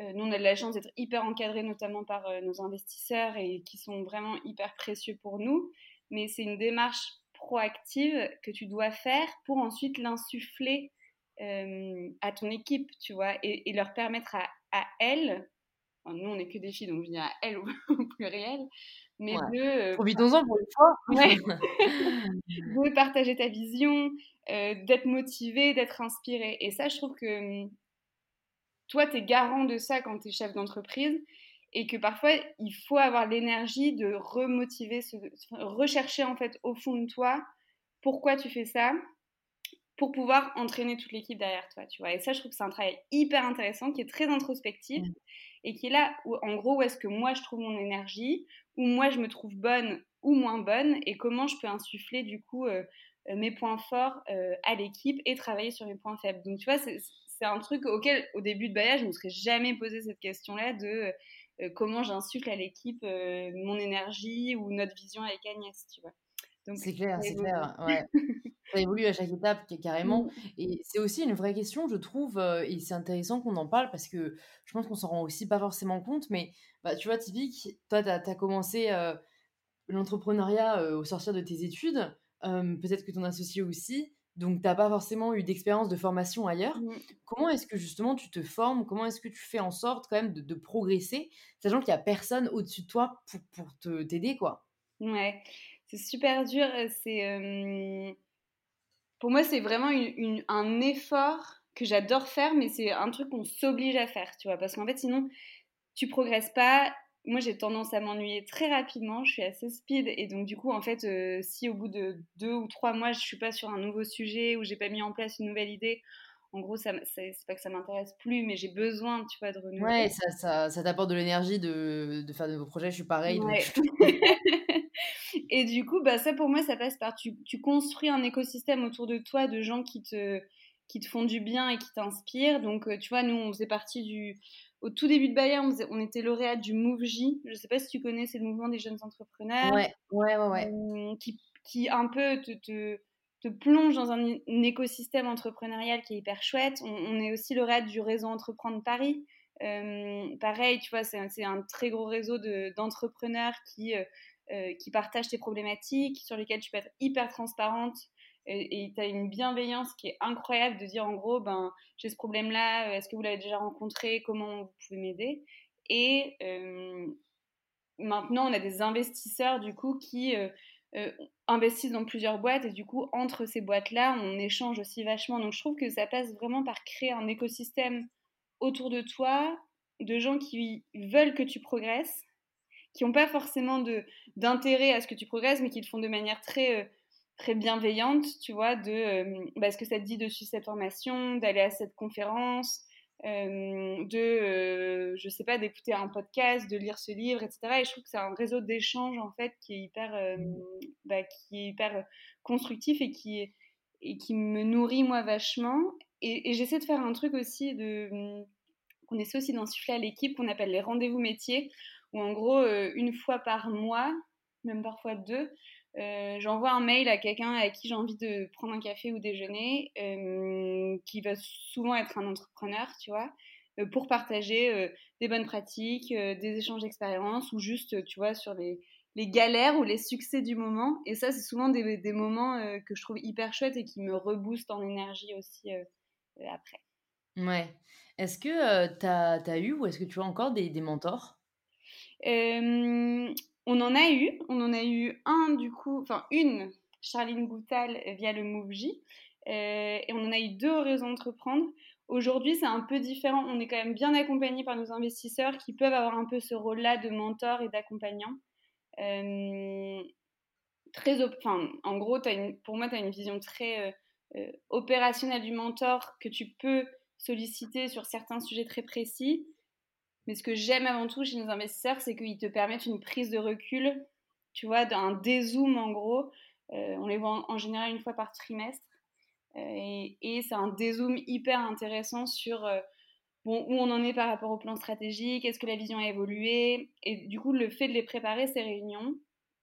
nous, on a de la chance d'être hyper encadrés, notamment par nos investisseurs, et qui sont vraiment hyper précieux pour nous. Mais c'est une démarche proactive que tu dois faire pour ensuite l'insuffler euh, à ton équipe, tu vois, et, leur permettre à, à elles, nous on n'est que des filles, donc je dis à elles au, [LAUGHS] pluriel, mais de... Euh, Profitons-en pour une fois [LAUGHS] [LAUGHS] De partager ta vision, euh, d'être motivé, d'être inspiré. Et ça, je trouve que hum, toi, tu es garant de ça quand tu es chef d'entreprise et que parfois, il faut avoir l'énergie de remotiver, rechercher en fait au fond de toi pourquoi tu fais ça pour pouvoir entraîner toute l'équipe derrière toi, tu vois. Et ça, je trouve que c'est un travail hyper intéressant, qui est très introspectif, mmh. et qui est là, où, en gros, où est-ce que moi, je trouve mon énergie, où moi, je me trouve bonne ou moins bonne, et comment je peux insuffler, du coup, euh, euh, mes points forts euh, à l'équipe et travailler sur mes points faibles. Donc, tu vois, c'est un truc auquel, au début de Baya, je ne me serais jamais posé cette question-là de comment j'insuffle à l'équipe mon énergie ou notre vision avec Agnès, tu vois. C'est clair, c'est clair. Ouais. [LAUGHS] ça évolue à chaque étape carrément. Mmh. Et c'est aussi une vraie question, je trouve, et c'est intéressant qu'on en parle parce que je pense qu'on s'en rend aussi pas forcément compte. Mais bah, tu vois, typique, toi, tu as, commencé l'entrepreneuriat au sortir de tes études. Peut-être que ton associé aussi. Donc, tu n'as pas forcément eu d'expérience de formation ailleurs. Mmh. Comment est-ce que justement tu te formes? Comment est-ce que tu fais en sorte quand même de, progresser, sachant qu'il n'y a personne au-dessus de toi pour, pour t'aider, quoi? Ouais, c'est super dur. C'est pour moi, c'est vraiment un effort que j'adore faire, mais c'est un truc qu'on s'oblige à faire, tu vois, parce qu'en fait, sinon, tu progresses pas. Moi, j'ai tendance à m'ennuyer très rapidement. Je suis assez speed, et donc du coup, en fait, si au bout de deux ou trois mois, je suis pas sur un nouveau sujet ou j'ai pas mis en place une nouvelle idée, en gros, ça, c'est, pas que ça m'intéresse plus, mais j'ai besoin, tu vois, de renouveler. Ouais, ça, ça, ça t'apporte de l'énergie de, de, faire de nouveaux projets. Je suis pareil. [LAUGHS] et du coup, bah, ça pour moi, ça passe par tu, tu, construis un écosystème autour de toi de gens qui te, qui te font du bien et qui t'inspirent. Donc, euh, tu vois, nous, on faisait partie du. Au tout début de Bayer, on, était lauréat du MoveJ. Je sais pas si tu connais, c'est le mouvement des jeunes entrepreneurs. Ouais, ouais, ouais. ouais. Euh, qui, qui un peu te, te te plonge dans un, écosystème entrepreneurial qui est hyper chouette. On, est aussi le raid du réseau Entreprendre Paris. Euh, pareil, tu vois, c'est un, très gros réseau d'entrepreneurs qui, euh, euh, qui partagent tes problématiques, sur lesquelles tu peux être hyper transparente. Et tu as une bienveillance qui est incroyable de dire en gros, ben, j'ai ce problème-là, est-ce que vous l'avez déjà rencontré, comment vous pouvez m'aider? Et maintenant, on a des investisseurs du coup qui euh, investissent dans plusieurs boîtes et du coup, entre ces boîtes-là, on échange aussi vachement. Donc, je trouve que ça passe vraiment par créer un écosystème autour de toi de gens qui veulent que tu progresses, qui n'ont pas forcément d'intérêt à ce que tu progresses, mais qui le font de manière très, euh, très bienveillante, tu vois, de euh, bah, ce que ça te dit de suivre cette formation, d'aller à cette conférence, euh, de, euh, je sais pas, d'écouter un podcast, de lire ce livre, etc. Et je trouve que c'est un réseau d'échanges en fait qui est hyper, euh, mmh. bah, qui est hyper constructif et qui, et qui me nourrit moi vachement. Et, j'essaie de faire un truc aussi de mmh, qu'on essaie aussi d'insuffler à l'équipe qu'on appelle les rendez-vous métiers, où en gros une fois par mois, même parfois deux, euh, j'envoie un mail à quelqu'un à qui j'ai envie de prendre un café ou déjeuner, euh, qui va souvent être un entrepreneur, tu vois, euh, pour partager des bonnes pratiques, des échanges d'expériences ou juste, tu vois, sur les, les, galères ou les succès du moment. Et ça, c'est souvent des, des moments que je trouve hyper chouettes et qui me reboostent en énergie aussi après. Ouais. Est-ce que tu as, as, eu ou est-ce que tu as encore des, des mentors? On en a eu, on en a eu un du coup, enfin une, Charline Goutal via le MoveJ, euh, et on en a eu deux au réseau Entreprendre. Aujourd'hui, c'est un peu différent. On est quand même bien accompagné par nos investisseurs qui peuvent avoir un peu ce rôle-là de mentor et d'accompagnant. Euh, très, enfin, en gros, pour moi, tu as une vision très euh, opérationnelle du mentor que tu peux solliciter sur certains sujets très précis. Mais ce que j'aime avant tout chez nos investisseurs, c'est qu'ils te permettent une prise de recul, tu vois, d'un dézoom en gros. Euh, on les voit en, général une fois par trimestre. Euh, et, c'est un dézoom hyper intéressant sur euh, bon, où on en est par rapport au plan stratégique, est-ce que la vision a évolué? Et du coup, le fait de les préparer, ces réunions,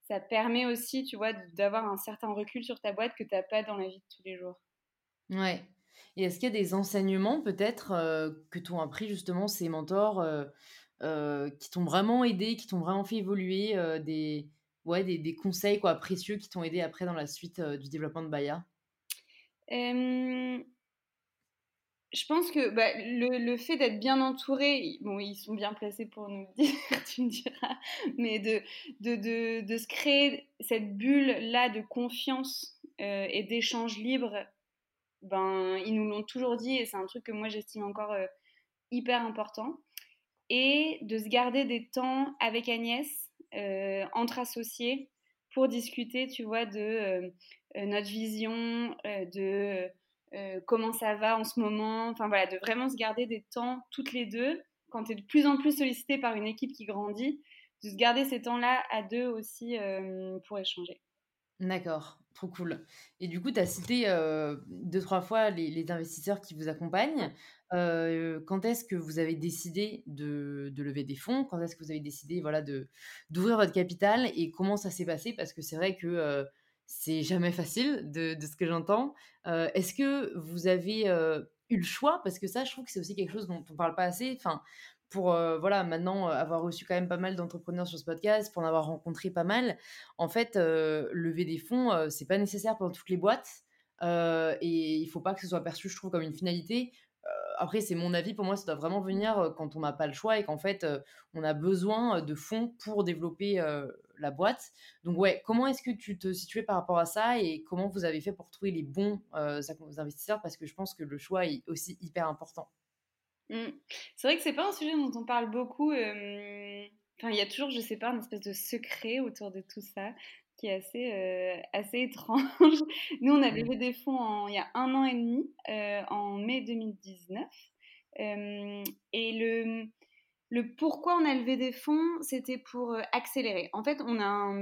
ça permet aussi, tu vois, d'avoir un certain recul sur ta boîte que tu n'as pas dans la vie de tous les jours. Ouais. Et est-ce qu'il y a des enseignements peut-être euh, que t'ont appris justement ces mentors euh, euh, qui t'ont vraiment aidé, qui t'ont vraiment fait évoluer, des, ouais, des, des, conseils quoi, précieux qui t'ont aidé après dans la suite du développement de Baya je pense que bah, le, le, fait d'être bien entouré, bon, ils sont bien placés pour nous dire, [LAUGHS] tu me diras, mais de, de, de, de se créer cette bulle-là de confiance et d'échange libre ben, ils nous l'ont toujours dit et c'est un truc que moi j'estime encore euh, hyper important. Et de se garder des temps avec Agnès, euh, entre associés, pour discuter, tu vois, de euh, notre vision, de comment ça va en ce moment. Enfin voilà, de vraiment se garder des temps toutes les deux, quand tu es de plus en plus sollicité par une équipe qui grandit, de se garder ces temps-là à deux aussi pour échanger. D'accord, trop cool. Et du coup, tu as cité deux, trois fois les, investisseurs qui vous accompagnent. quand est-ce que vous avez décidé de, lever des fonds? Quand est-ce que vous avez décidé voilà, d'ouvrir votre capital? Et comment ça s'est passé? Parce que c'est vrai que c'est jamais facile de, ce que j'entends. est-ce que vous avez eu le choix? Parce que ça, je trouve que c'est aussi quelque chose dont on ne parle pas assez. Enfin, pour euh, voilà maintenant euh, avoir reçu quand même pas mal d'entrepreneurs sur ce podcast, pour en avoir rencontré pas mal, en fait, euh, lever des fonds, c'est pas nécessaire pour toutes les boîtes et il faut pas que ce soit perçu, je trouve, comme une finalité. après, c'est mon avis. Pour moi, ça doit vraiment venir quand on n'a pas le choix et qu'en fait, on a besoin de fonds pour développer la boîte. Donc, ouais, comment est-ce que tu te situais par rapport à ça et comment vous avez fait pour trouver les bons investisseurs? Parce que je pense que le choix est aussi hyper important. Mmh. C'est vrai que c'est pas un sujet dont on parle beaucoup. Enfin, il y a toujours, je sais pas, une espèce de secret autour de tout ça qui est assez, euh, assez [LAUGHS] étrange. Nous, on a levé des fonds il y a un an et demi, euh, en mai 2019. Euh, et le, le pourquoi on a levé des fonds, c'était pour accélérer. En fait, on a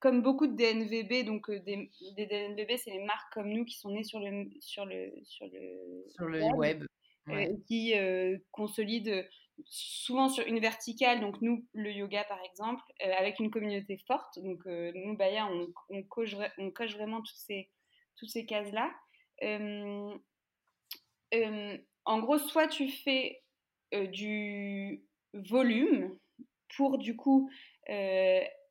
comme beaucoup de DNVB, donc des, des DNVB, c'est les marques comme nous qui sont nées sur le, sur le, sur le, sur le web, qui consolident souvent sur une verticale, donc nous, le yoga par exemple, euh, avec une communauté forte. Donc euh, nous, Baya, on, on, coche, on, coche, vraiment toutes ces, toutes ces cases-là. Euh, en gros, soit tu fais du volume pour du coup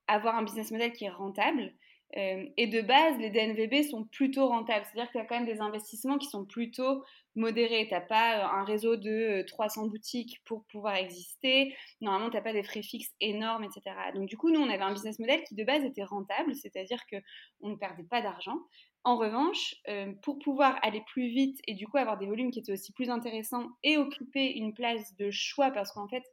avoir un business model qui est rentable, euh, et de base, les DNVB sont plutôt rentables. C'est-à-dire qu'il y a quand même des investissements qui sont plutôt modérés. Tu n'as pas euh, un réseau de 300 euh, boutiques pour pouvoir exister. Normalement, tu n'as pas des frais fixes énormes, etc. Donc, du coup, nous, on avait un business model qui, de base, était rentable. C'est-à-dire qu'on ne perdait pas d'argent. En revanche, pour pouvoir aller plus vite et du coup avoir des volumes qui étaient aussi plus intéressants et occuper une place de choix, parce qu'en fait,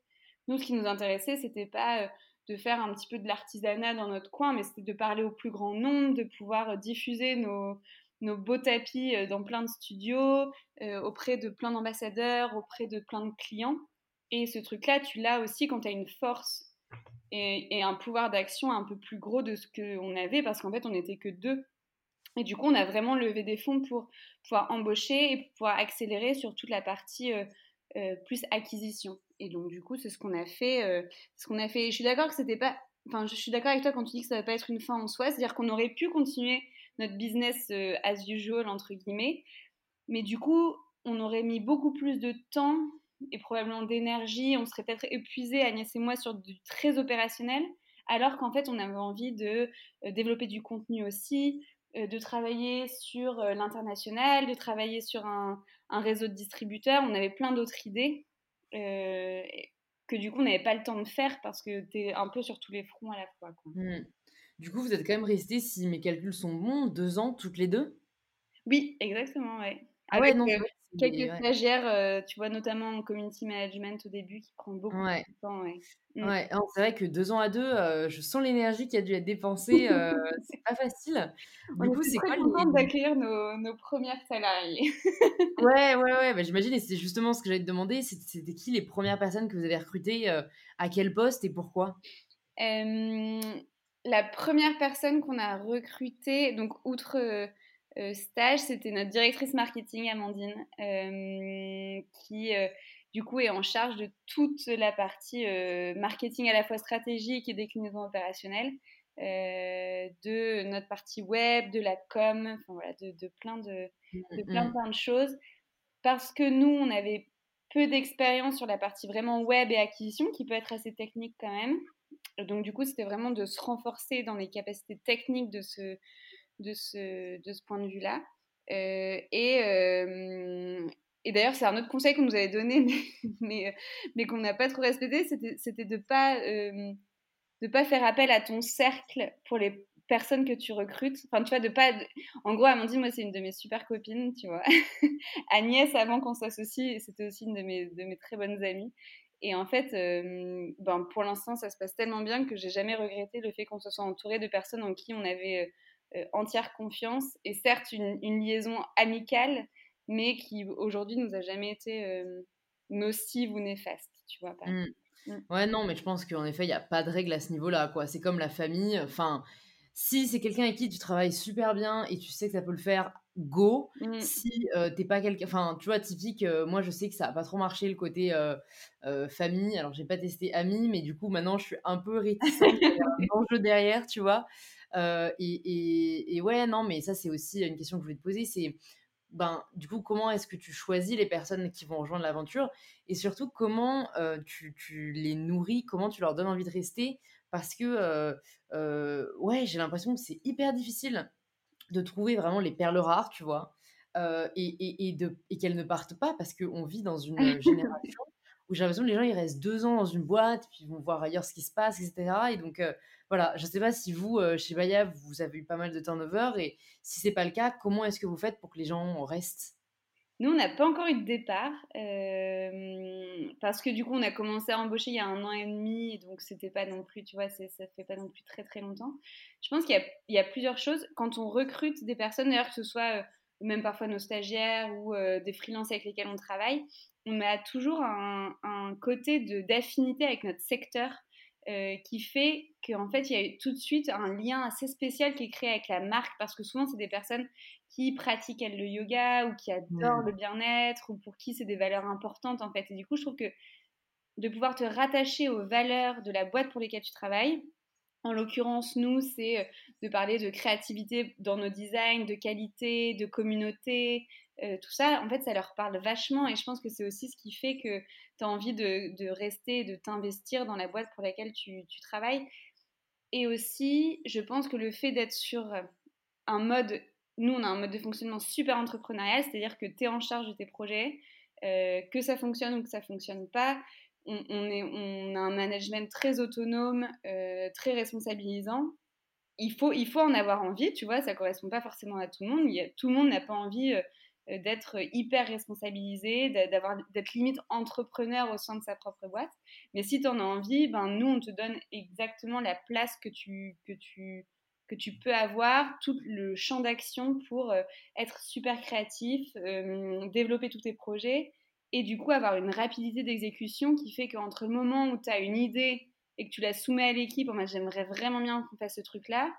nous, ce qui nous intéressait, c'était pas de faire un petit peu de l'artisanat dans notre coin, mais c'était de parler au plus grand nombre, de pouvoir euh, diffuser nos, nos beaux tapis euh, dans plein de studios, euh, auprès de plein d'ambassadeurs, auprès de plein de clients. Et ce truc-là, tu l'as aussi quand tu as une force et, un pouvoir d'action un peu plus gros de ce qu'on avait, parce qu'en fait, on n'était que deux. Et du coup, on a vraiment levé des fonds pour pouvoir embaucher et pouvoir accélérer sur toute la partie plus acquisition. Et donc, du coup, c'est ce qu'on a fait. Euh, ce qu'on a fait. Je suis d'accord que c'était pas. Enfin, je suis d'accord avec toi quand tu dis que ça va pas être une fin en soi. C'est-à-dire qu'on aurait pu continuer notre business euh, as usual, entre guillemets. Mais du coup, on aurait mis beaucoup plus de temps et probablement d'énergie. On serait peut-être épuisé, Agnès et moi, sur du très opérationnel. Alors qu'en fait, on avait envie de euh, développer du contenu aussi, de travailler sur l'international, de travailler sur un, réseau de distributeurs. On avait plein d'autres idées. Euh, que du coup on n'avait pas le temps de faire parce que tu es un peu sur tous les fronts à la fois. Mmh. Du coup, vous êtes quand même restés, si mes calculs sont bons, deux ans toutes les deux? Oui, exactement, ouais. Ah ouais, non, euh, quelques stagiaires, euh, tu vois, notamment en community management au début, qui prend beaucoup de temps. Ouais, mmh. ouais c'est vrai que deux ans à deux, euh, je sens l'énergie qui a dû être dépensée. Euh, [LAUGHS] c'est pas facile. Du coup, c'est quoi contente d'accueillir nos, nos, premières salariées. ouais, ouais, ouais. Bah, J'imagine, et c'est justement ce que j'allais te demander. C'était qui les premières personnes que vous avez recrutées À quel poste et pourquoi? La première personne qu'on a recrutée, donc outre euh, stage, c'était notre directrice marketing, Amandine, euh, qui euh, du coup est en charge de toute la partie marketing à la fois stratégique et déclinaison opérationnelle. de notre partie web, de la com, voilà, de, plein de, de plein, mm, mm. plein de choses. Parce que nous, on avait peu d'expérience sur la partie vraiment web et acquisition, qui peut être assez technique quand même. Donc du coup, c'était vraiment de se renforcer dans les capacités techniques de ce, de ce, de ce point de vue-là. Euh, et, euh, et d'ailleurs, c'est un autre conseil qu'on nous avait donné, [LAUGHS] mais, mais, qu'on n'a pas trop respecté, c'était de ne pas, euh, pas faire appel à ton cercle pour les personnes que tu recrutes. Enfin, tu vois, de pas. En gros, Amandine, moi, c'est une de mes super copines, tu vois. [LAUGHS] Agnès, avant qu'on s'associe, c'était aussi une de mes, de mes très bonnes amies. Et en fait, ben, pour l'instant, ça se passe tellement bien que j'ai jamais regretté le fait qu'on se soit entouré de personnes en qui on avait euh, entière confiance et certes une, liaison amicale, mais qui aujourd'hui nous a jamais été euh, nocive ou néfaste, tu vois. Pas. Mmh. Mmh. Ouais, non, mais je pense qu'en effet, il n'y a pas de règle à ce niveau-là, quoi. C'est comme la famille. Enfin, si c'est quelqu'un avec qui tu travailles super bien et tu sais que ça peut le faire, go. Mmh. Si euh, t'es pas quelqu'un, enfin, tu vois, typique, moi je sais que ça a pas trop marché le côté famille. Alors j'ai pas testé ami, mais du coup maintenant je suis un peu réticente. il y a un [LAUGHS] enjeu derrière, tu vois. Euh, et, ouais, non, mais ça, c'est aussi une question que je voulais te poser. C'est, ben, du coup, comment est-ce que tu choisis les personnes qui vont rejoindre l'aventure Et surtout, comment euh, tu, les nourris Comment tu leur donnes envie de rester? Parce que, euh, ouais, j'ai l'impression que c'est hyper difficile de trouver vraiment les perles rares, tu vois? et, et qu'elles ne partent pas parce qu'on vit dans une [LAUGHS] génération où j'ai l'impression que les gens ils restent deux ans dans une boîte, puis ils vont voir ailleurs ce qui se passe, etc. Et donc voilà, je ne sais pas si vous, chez Baya, vous avez eu pas mal de turnover, et si c'est pas le cas, comment est-ce que vous faites pour que les gens restent? Nous, on n'a pas encore eu de départ euh, parce que du coup, on a commencé à embaucher il y a un an et demi, donc c'était pas non plus, tu vois, ça fait pas non plus très très longtemps. Je pense qu'il y, a plusieurs choses quand on recrute des personnes, d'ailleurs que ce soit euh, même parfois nos stagiaires ou euh, des freelances avec lesquels on travaille, on a toujours un, un côté d'affinité avec notre secteur qui fait qu'en fait, il y a tout de suite un lien assez spécial qui est créé avec la marque parce que souvent, c'est des personnes qui pratiquent le yoga ou qui adorent le bien-être ou pour qui c'est des valeurs importantes en fait. Et du coup, je trouve que de pouvoir te rattacher aux valeurs de la boîte pour lesquelles tu travailles, en l'occurrence, nous, c'est euh, de parler de créativité dans nos designs, de qualité, de communauté, euh, tout ça, en fait, ça leur parle vachement et je pense que c'est aussi ce qui fait que tu as envie de, rester, de t'investir dans la boîte pour laquelle tu, travailles. Et aussi, je pense que le fait d'être sur un mode nous, on a un mode de fonctionnement super entrepreneurial, c'est-à-dire que tu es en charge de tes projets, euh, que ça fonctionne ou que ça fonctionne pas. On, est, on a un management très autonome, euh, très responsabilisant. Il faut, il faut en avoir envie, tu vois, ça correspond pas forcément à tout le monde. Tout le monde n'a pas envie euh, d'être hyper responsabilisé, d'avoir, d'être limite entrepreneur au sein de sa propre boîte. Mais si tu en as envie, ben, nous, on te donne exactement la place que tu, que tu, que tu peux avoir tout le champ d'action pour euh, être super créatif, euh, développer tous tes projets et du coup avoir une rapidité d'exécution qui fait qu'entre le moment où tu as une idée et que tu la soumets à l'équipe, moi j'aimerais vraiment bien qu'on fasse ce truc-là,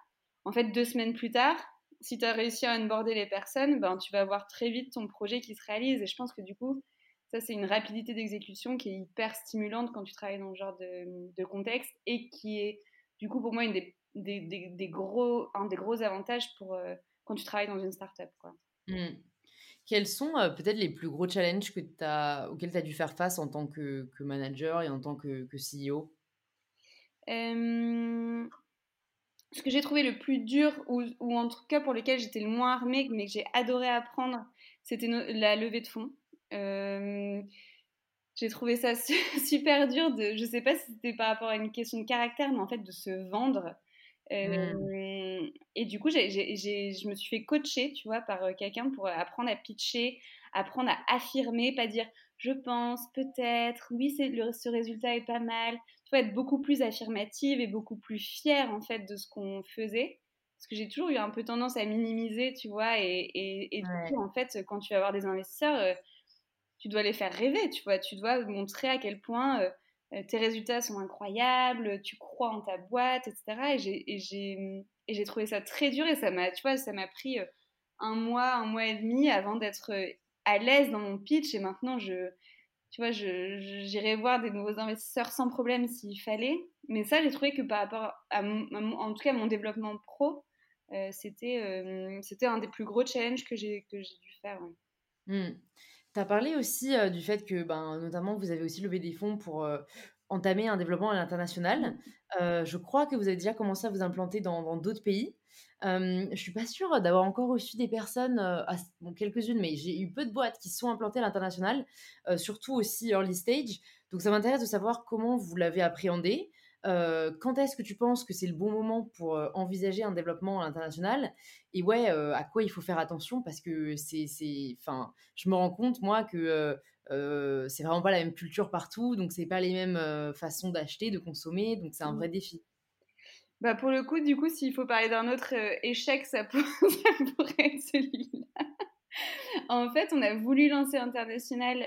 en fait deux semaines plus tard, si tu as réussi à onboarder les personnes, ben, tu vas avoir très vite ton projet qui se réalise et je pense que du coup ça c'est une rapidité d'exécution qui est hyper stimulante quand tu travailles dans ce genre de, contexte et qui est du coup pour moi une des, gros, un des gros avantages pour, euh, quand tu travailles dans une startup. Quoi. Mmh. Quels sont euh, peut-être les plus gros challenges que auxquels tu as dû faire face en tant que, que, manager et en tant que, que CEO Ce que j'ai trouvé le plus dur, ou, en tout cas pour lequel j'étais le moins armée, mais que j'ai adoré apprendre, c'était la levée de fonds. j'ai trouvé ça [LAUGHS] super dur je sais pas si c'était par rapport à une question de caractère, mais en fait de se vendre. Mmh. Et du coup, je me suis fait coacher, tu vois, par quelqu'un pour apprendre à pitcher, apprendre à affirmer, pas dire je pense, peut-être, oui, le, ce résultat est pas mal. Tu vois, être beaucoup plus affirmative et beaucoup plus fière, en fait, de ce qu'on faisait. Parce que j'ai toujours eu un peu tendance à minimiser, tu vois, et, et, du coup, en fait, quand tu vas avoir des investisseurs, tu dois les faire rêver, tu vois, tu dois montrer à quel point euh, tes résultats sont incroyables, tu crois en ta boîte, etc. Et j'ai trouvé ça très dur et ça m'a, tu vois, ça m'a pris euh, un mois, un mois et demi avant d'être euh, à l'aise dans mon pitch. Et maintenant, je, tu vois, j'irai voir des nouveaux investisseurs sans problème s'il fallait. Mais ça, j'ai trouvé que par rapport à, mon, en tout cas, mon développement pro, c'était c'était un des plus gros challenges que j'ai dû faire. Mmh. Tu as parlé aussi du fait que, ben, notamment, vous avez aussi levé des fonds pour entamer un développement à l'international. Mmh. je crois que vous avez déjà commencé à vous implanter dans d'autres pays. je ne suis pas sûre d'avoir encore reçu des personnes, bon, quelques-unes, mais j'ai eu peu de boîtes qui sont implantées à l'international, surtout aussi early stage. Donc ça m'intéresse de savoir comment vous l'avez appréhendé. Euh, quand est-ce que tu penses que c'est le bon moment pour euh, envisager un développement international Et ouais, euh, à quoi il faut faire attention? Parce que c'est, enfin, je me rends compte moi que c'est vraiment pas la même culture partout, donc c'est pas les mêmes façons d'acheter, de consommer, donc c'est un mmh. vrai défi. Bah pour le coup, du coup, s'il faut parler d'un autre échec, [LAUGHS] ça, pourrait être celui-là. en fait, on a voulu lancer international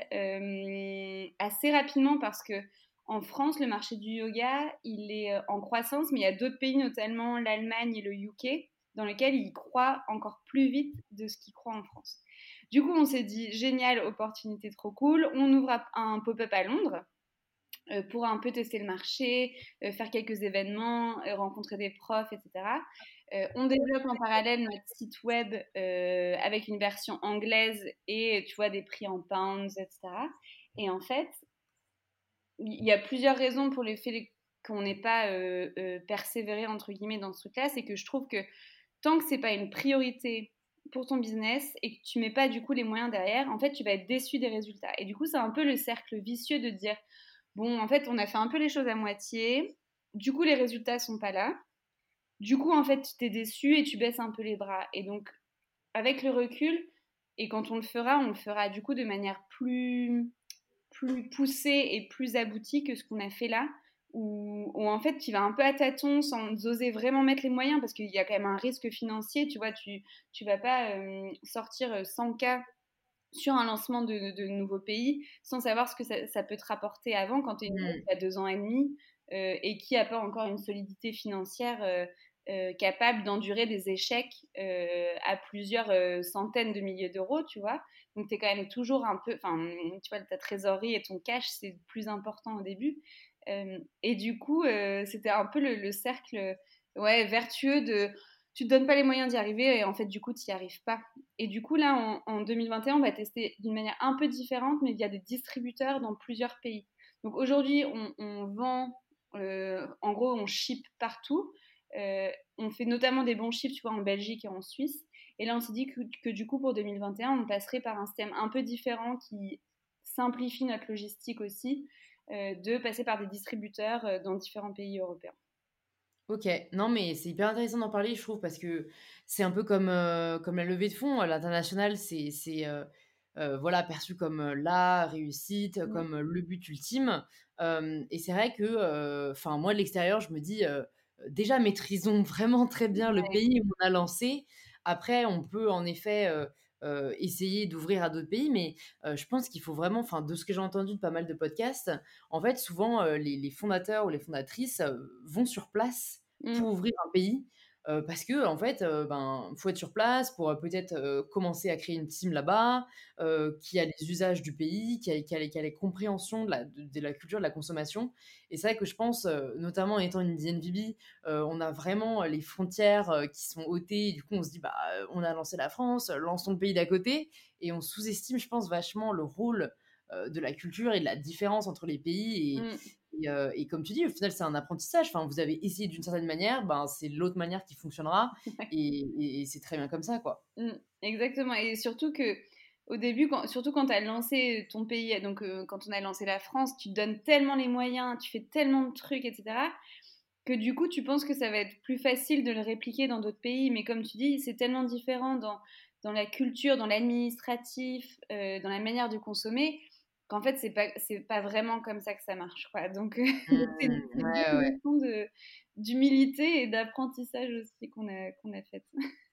assez rapidement parce que en France, le marché du yoga, il est euh, en croissance, mais il y a d'autres pays, notamment l'Allemagne et le UK, dans lesquels il croit encore plus vite de ce qu'il croit en France. Du coup, on s'est dit, génial, opportunité trop cool, on ouvre un pop-up à Londres euh, pour un peu tester le marché, euh, faire quelques événements, rencontrer des profs, etc. on développe en parallèle notre site web avec une version anglaise et tu vois des prix en pounds, etc. Et en fait, il y a plusieurs raisons pour le fait qu'on n'ait pas euh, euh, persévéré entre guillemets dans ce truc-là, c'est que je trouve que tant que c'est pas une priorité pour ton business et que tu mets pas du coup les moyens derrière, en fait, tu vas être déçu des résultats. Et du coup, c'est un peu le cercle vicieux de dire bon, en fait, on a fait un peu les choses à moitié. Du coup, les résultats sont pas là. Du coup, en fait, tu es déçu et tu baisses un peu les bras. Et donc, avec le recul, et quand on le fera, on le fera du coup de manière plus, plus poussée et plus aboutie que ce qu'on a fait là où, en fait tu vas un peu à tâtons sans oser vraiment mettre les moyens parce qu'il y a quand même un risque financier, tu vois, tu tu vas pas euh, sortir 100 cas sur un lancement de, de, nouveaux pays sans savoir ce que ça, peut te rapporter avant quand tu es mmh. à deux ans et demi euh, et qui a pas encore une solidité financière euh, capable d'endurer des échecs à plusieurs centaines de milliers d'euros, tu vois. Donc tu es quand même toujours un peu, enfin, tu vois, ta trésorerie et ton cash, c'est plus important au début et du coup, c'était un peu le, cercle ouais, vertueux de tu te donnes pas les moyens d'y arriver et en fait, du coup, tu n'y arrives pas. Et du coup, là, en, 2021, on va tester d'une manière un peu différente, mais il y a des distributeurs dans plusieurs pays. Donc aujourd'hui, on, vend, en gros, on ship partout. On fait notamment des bons chiffres, tu vois, en Belgique et en Suisse. Et là, on s'est dit que, que, du coup, pour 2021, on passerait par un système un peu différent qui simplifie notre logistique aussi euh, de passer par des distributeurs euh, dans différents pays européens. Ok, non mais c'est hyper intéressant d'en parler, je trouve, parce que c'est un peu comme, euh, comme la levée de fonds. L'international, c'est voilà, perçu comme la réussite, mmh. comme le but ultime. et c'est vrai que, enfin moi, de l'extérieur, je me dis, déjà, maîtrisons vraiment très bien le pays où on a lancé. Après, on peut en effet euh, essayer d'ouvrir à d'autres pays, mais euh, je pense qu'il faut vraiment, enfin, de ce que j'ai entendu de pas mal de podcasts, en fait, souvent, euh, les, fondateurs ou les fondatrices vont sur place mmh. pour ouvrir un pays. Parce que en fait, euh, ben, faut être sur place pour peut-être commencer à créer une team là-bas, qui a les usages du pays, qui a, a, qui a les compréhensions de la, de, la, culture de la consommation. Et c'est vrai que je pense, notamment en étant une DNVB, on a vraiment les frontières qui sont ôtées. Du coup, on se dit, bah, on a lancé la France, lançons le pays d'à côté, et on sous-estime, je pense, vachement le rôle de la culture et de la différence entre les pays mmh. Euh, et, comme tu dis, au final, c'est un apprentissage. Enfin, vous avez essayé d'une certaine manière, ben, c'est l'autre manière qui fonctionnera. et, c'est très bien comme ça, quoi. Mmh, exactement. Et surtout que au début, quand, surtout quand tu as lancé ton pays, donc euh, quand on a lancé la France, tu donnes tellement les moyens, tu fais tellement de trucs, etc., que du coup, tu penses que ça va être plus facile de le répliquer dans d'autres pays. Mais comme tu dis, c'est tellement différent dans, dans la culture, dans l'administratif, euh, dans la manière de consommer en fait c'est pas c'est pas vraiment comme ça que ça marche quoi. Donc euh, [LAUGHS] c'est une, mmh, d'humilité et d'apprentissage aussi qu'on a qu'on a faite. [LAUGHS]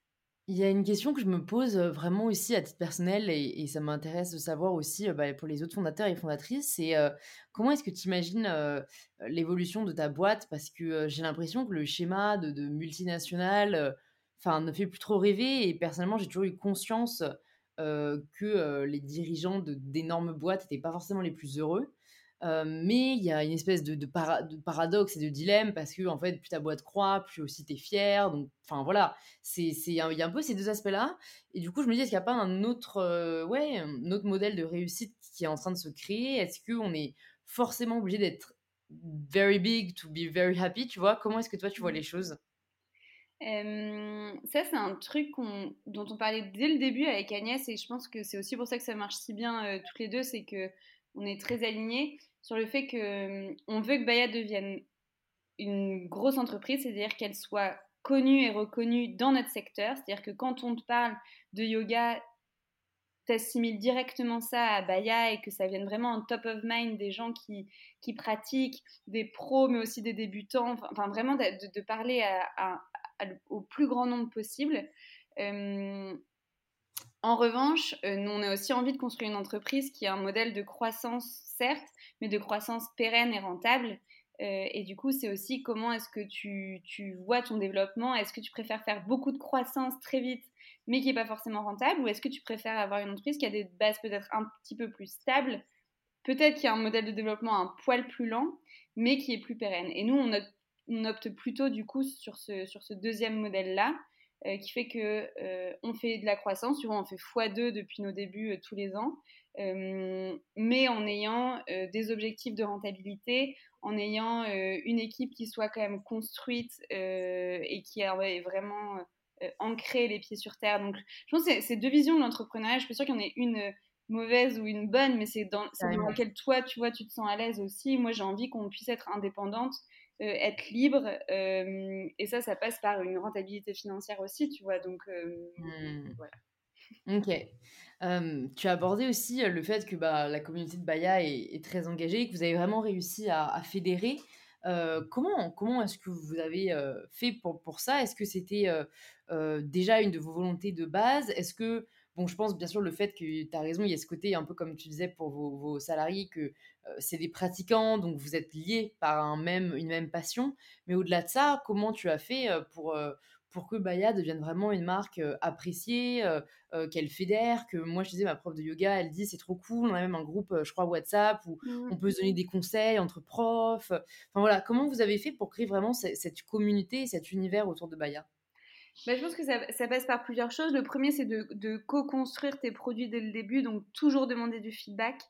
Il y a une question que je me pose euh, vraiment aussi à titre personnel et, ça m'intéresse de savoir aussi euh, bah, pour les autres fondateurs et fondatrices, c'est comment est-ce que tu imagines l'évolution de ta boîte? Parce que j'ai l'impression que le schéma de, de multinationale enfin ne fait plus trop rêver et personnellement j'ai toujours eu conscience que euh, les dirigeants d'énormes boîtes n'étaient pas forcément les plus heureux. Euh, mais il y a une espèce de, paradoxe et de dilemme parce que en fait plus ta boîte croît plus aussi tu es fier. Donc enfin voilà. C'est il y a un peu ces deux aspects là et du coup je me dis est-ce qu'il n'y a pas un autre ouais un autre modèle de réussite qui est en train de se créer? Est-ce qu'on est forcément obligé d'être very big to be very happy tu vois? Comment est-ce que toi tu vois mmh. les choses? Ça, c'est un truc dont on parlait dès le début avec Agnès et je pense que c'est aussi pour ça que ça marche si bien euh, toutes les deux, c'est que on est très alignés sur le fait que on veut que Baya devienne une grosse entreprise, c'est-à-dire qu'elle soit connue et reconnue dans notre secteur, c'est-à-dire que quand on te parle de yoga, t'assimiles directement ça à Baya et que ça vienne vraiment en top of mind des gens qui, qui pratiquent, des pros mais aussi des débutants, enfin vraiment de, parler à, au plus grand nombre possible. Euh, en revanche, euh, nous, on a aussi envie de construire une entreprise qui a un modèle de croissance, certes, mais de croissance pérenne et rentable. Euh, et du coup, c'est aussi comment est-ce que tu, vois ton développement Est-ce que tu préfères faire beaucoup de croissance très vite, mais qui n'est pas forcément rentable? Ou est-ce que tu préfères avoir une entreprise qui a des bases peut-être un petit peu plus stables? Peut-être qu'il y a un modèle de développement un poil plus lent, mais qui est plus pérenne. Et nous, on a on opte plutôt du coup sur ce, sur ce deuxième modèle-là, euh, qui fait que euh, on fait de la croissance, on fait x2 depuis nos débuts euh, tous les ans, mais en ayant des objectifs de rentabilité, en ayant une équipe qui soit quand même construite et qui est vraiment ancré les pieds sur terre. Donc, je pense que c'est deux visions de l'entrepreneuriat. Je suis sûre qu'il y en ait une mauvaise ou une bonne, mais c'est dans, dans laquelle toi, tu vois, tu te sens à l'aise aussi. Moi, j'ai envie qu'on puisse être indépendante, être libre, euh, et ça, ça passe par une rentabilité financière aussi, tu vois. Donc, euh, mmh. voilà. Ok. tu as abordé aussi le fait que bah, la communauté de Baya est, très engagée, que vous avez vraiment réussi à, fédérer. comment comment est-ce que vous avez fait pour, pour ça? Est-ce que c'était déjà une de vos volontés de base? Est-ce que Bon, je pense bien sûr le fait que tu as raison, il y a ce côté un peu comme tu disais pour vos, salariés que euh, c'est des pratiquants, donc vous êtes liés par un même, une même passion. Mais au-delà de ça, comment tu as fait euh, pour, euh, pour que Baya devienne vraiment une marque appréciée, qu'elle fédère, que moi je disais, ma prof de yoga, elle dit c'est trop cool, on a même un groupe, je crois, WhatsApp où mmh. on peut se donner des conseils entre profs. Enfin voilà, comment vous avez fait pour créer vraiment cette communauté, cet univers autour de Baya? Bah, je pense que ça, ça, passe par plusieurs choses. Le premier, c'est de, de co-construire tes produits dès le début, donc toujours demander du feedback,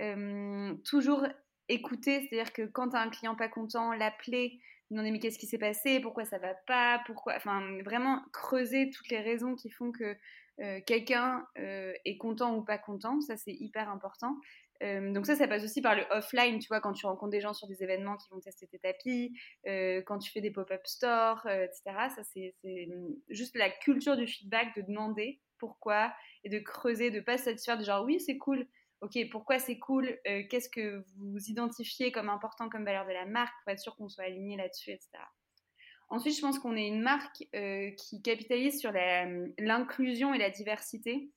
euh, toujours écouter, c'est-à-dire que quand tu as un client pas content, l'appeler, demander mais qu'est-ce qui s'est passé, pourquoi ça va pas, pourquoi, enfin vraiment creuser toutes les raisons qui font que euh, quelqu'un euh, est content ou pas content, ça c'est hyper important. Donc ça, ça passe aussi par le offline, tu vois, quand tu rencontres des gens sur des événements qui vont tester tes tapis, quand tu fais des pop-up stores, etc. Ça, c'est juste la culture du feedback, de demander pourquoi et de creuser, de pas se satisfaire de genre oui, c'est cool. Ok, pourquoi c'est cool? Qu'est-ce que vous identifiez comme important comme valeur de la marque pour être sûr qu'on soit aligné là-dessus, etc. Ensuite, je pense qu'on est une marque qui capitalise sur l'inclusion et la diversité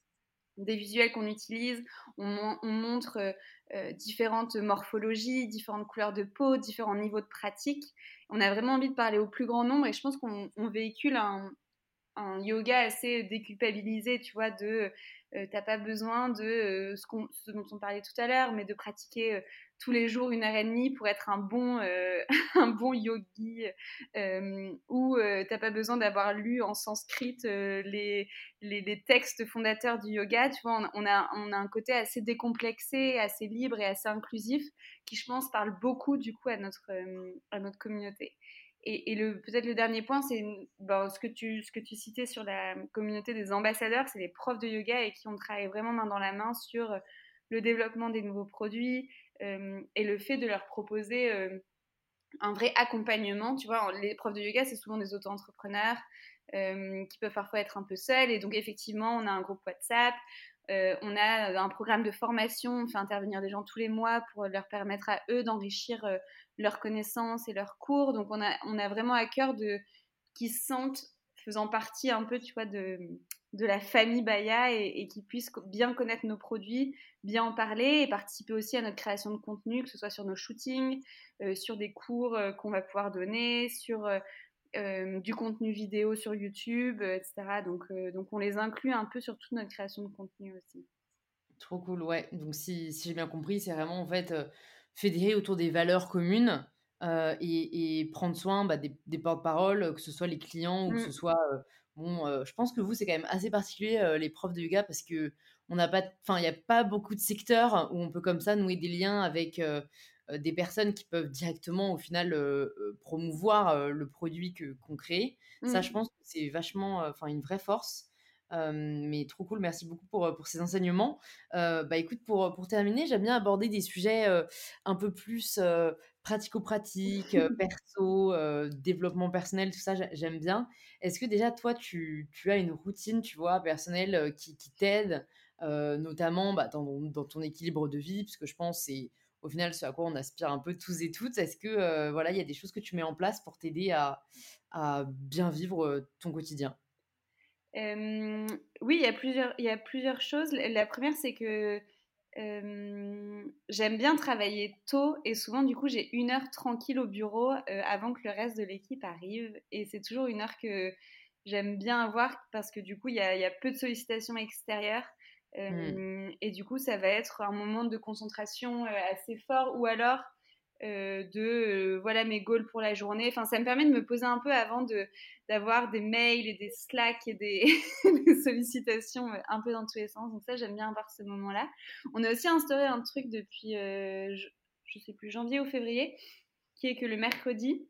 des visuels qu'on utilise, on, montre euh, euh, différentes morphologies, différentes couleurs de peau, différents niveaux de pratique. On a vraiment envie de parler au plus grand nombre et je pense qu'on véhicule un, un, yoga assez déculpabilisé, tu vois, de euh, t'as pas besoin de euh, ce, dont on parlait tout à l'heure, mais de pratiquer euh, tous les jours une heure et demie pour être un bon, [LAUGHS] un bon yogi, ou t'as pas besoin d'avoir lu en sanskrit les, les, textes fondateurs du yoga. Tu vois, on, a, on a un côté assez décomplexé, assez libre et assez inclusif qui, je pense, parle beaucoup du coup à notre, à notre communauté. Et, peut-être le dernier point, c'est ben, ce, que tu, citais sur la communauté des ambassadeurs, c'est les profs de yoga et qui ont travaillé vraiment main dans la main sur euh, le développement des nouveaux produits euh, et le fait de leur proposer euh, un vrai accompagnement. Tu vois, les profs de yoga, c'est souvent des auto-entrepreneurs qui peuvent parfois être un peu seuls. Et donc, effectivement, on a un groupe WhatsApp, on a un programme de formation, on fait intervenir des gens tous les mois pour leur permettre à eux d'enrichir leurs connaissances et leurs cours. Donc on a, on a vraiment à cœur de qu'ils se sentent faisant partie un peu, tu vois, de, de la famille Baya et, qu'ils puissent bien connaître nos produits, bien en parler et participer aussi à notre création de contenu, que ce soit sur nos shootings, euh, sur des cours euh, qu'on va pouvoir donner, sur euh, du contenu vidéo sur YouTube, etc. Donc, donc on les inclut un peu sur toute notre création de contenu aussi. Trop cool, ouais. Donc si, si j'ai bien compris, c'est vraiment en fait fédérer autour des valeurs communes euh, et, prendre soin bah, des, porte-paroles, que ce soit les clients ou que ce mmh. soit. Euh, bon, euh, je pense que vous, c'est quand même assez particulier, les profs de yoga, parce que on n'a pas. Enfin, il n'y a pas beaucoup de secteurs où on peut comme ça nouer des liens avec. Des personnes qui peuvent directement au final promouvoir le produit que qu'on crée. Ça, je mmh. pense que c'est vachement, enfin une vraie force mais trop cool, merci beaucoup pour, pour ces enseignements. bah écoute, pour, pour terminer, j'aime bien aborder des sujets un peu plus pratico-pratiques, [LAUGHS] perso, développement personnel, tout ça, j'aime bien. Est-ce que déjà, toi, tu, tu, as une routine, tu vois, personnelle qui, qui t'aide, notamment bah, dans, dans, ton équilibre de vie, parce que je pense c'est au final ce à quoi on aspire un peu tous et toutes. Est-ce que voilà, il y a des choses que tu mets en place pour t'aider à, bien vivre ton quotidien? Oui, il y, a plusieurs, choses. La première, c'est que j'aime bien travailler tôt et souvent, du coup, j'ai une heure tranquille au bureau avant que le reste de l'équipe arrive. Et c'est toujours une heure que j'aime bien avoir parce que du coup, il y a peu de sollicitations extérieures. Mmh. Et du coup, ça va être un moment de concentration assez fort ou alors euh, de euh, voilà mes goals pour la journée. Enfin, ça me permet de me poser un peu avant de d'avoir des mails et des slacks et des, [LAUGHS] sollicitations euh, un peu dans tous les sens. Donc ça, j'aime bien avoir ce moment-là. On a aussi instauré un truc depuis, je, je, sais plus, janvier ou février, qui est que le mercredi,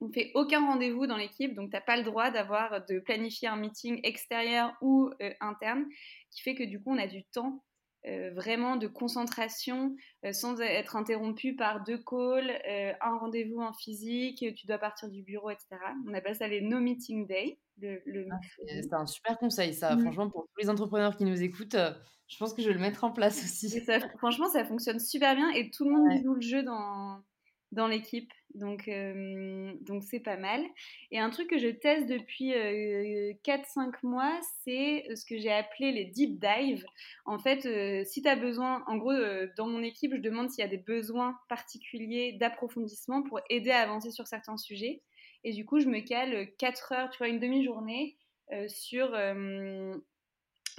on fait aucun rendez-vous dans l'équipe, donc tu n'as pas le droit d'avoir de planifier un meeting extérieur ou interne, qui fait que du coup on a du temps euh, vraiment de concentration euh, sans être interrompu par deux calls, euh, un rendez-vous en physique, tu dois partir du bureau, etc. On appelle ça les no meeting day. Ah, c'est un super conseil, ça. Mmh. Franchement, pour tous les entrepreneurs qui nous écoutent, je pense que je vais le mettre en place aussi. franchement, ça fonctionne super bien et tout le monde joue le jeu dans, dans l'équipe. Donc, donc c'est pas mal. Et un truc que je teste depuis 4-5 euh, mois, c'est ce que j'ai appelé les deep dives. En fait, si tu as besoin, en gros, dans mon équipe, je demande s'il y a des besoins particuliers d'approfondissement pour aider à avancer sur certains sujets. Et du coup, je me cale 4 heures, tu vois, une demi-journée sur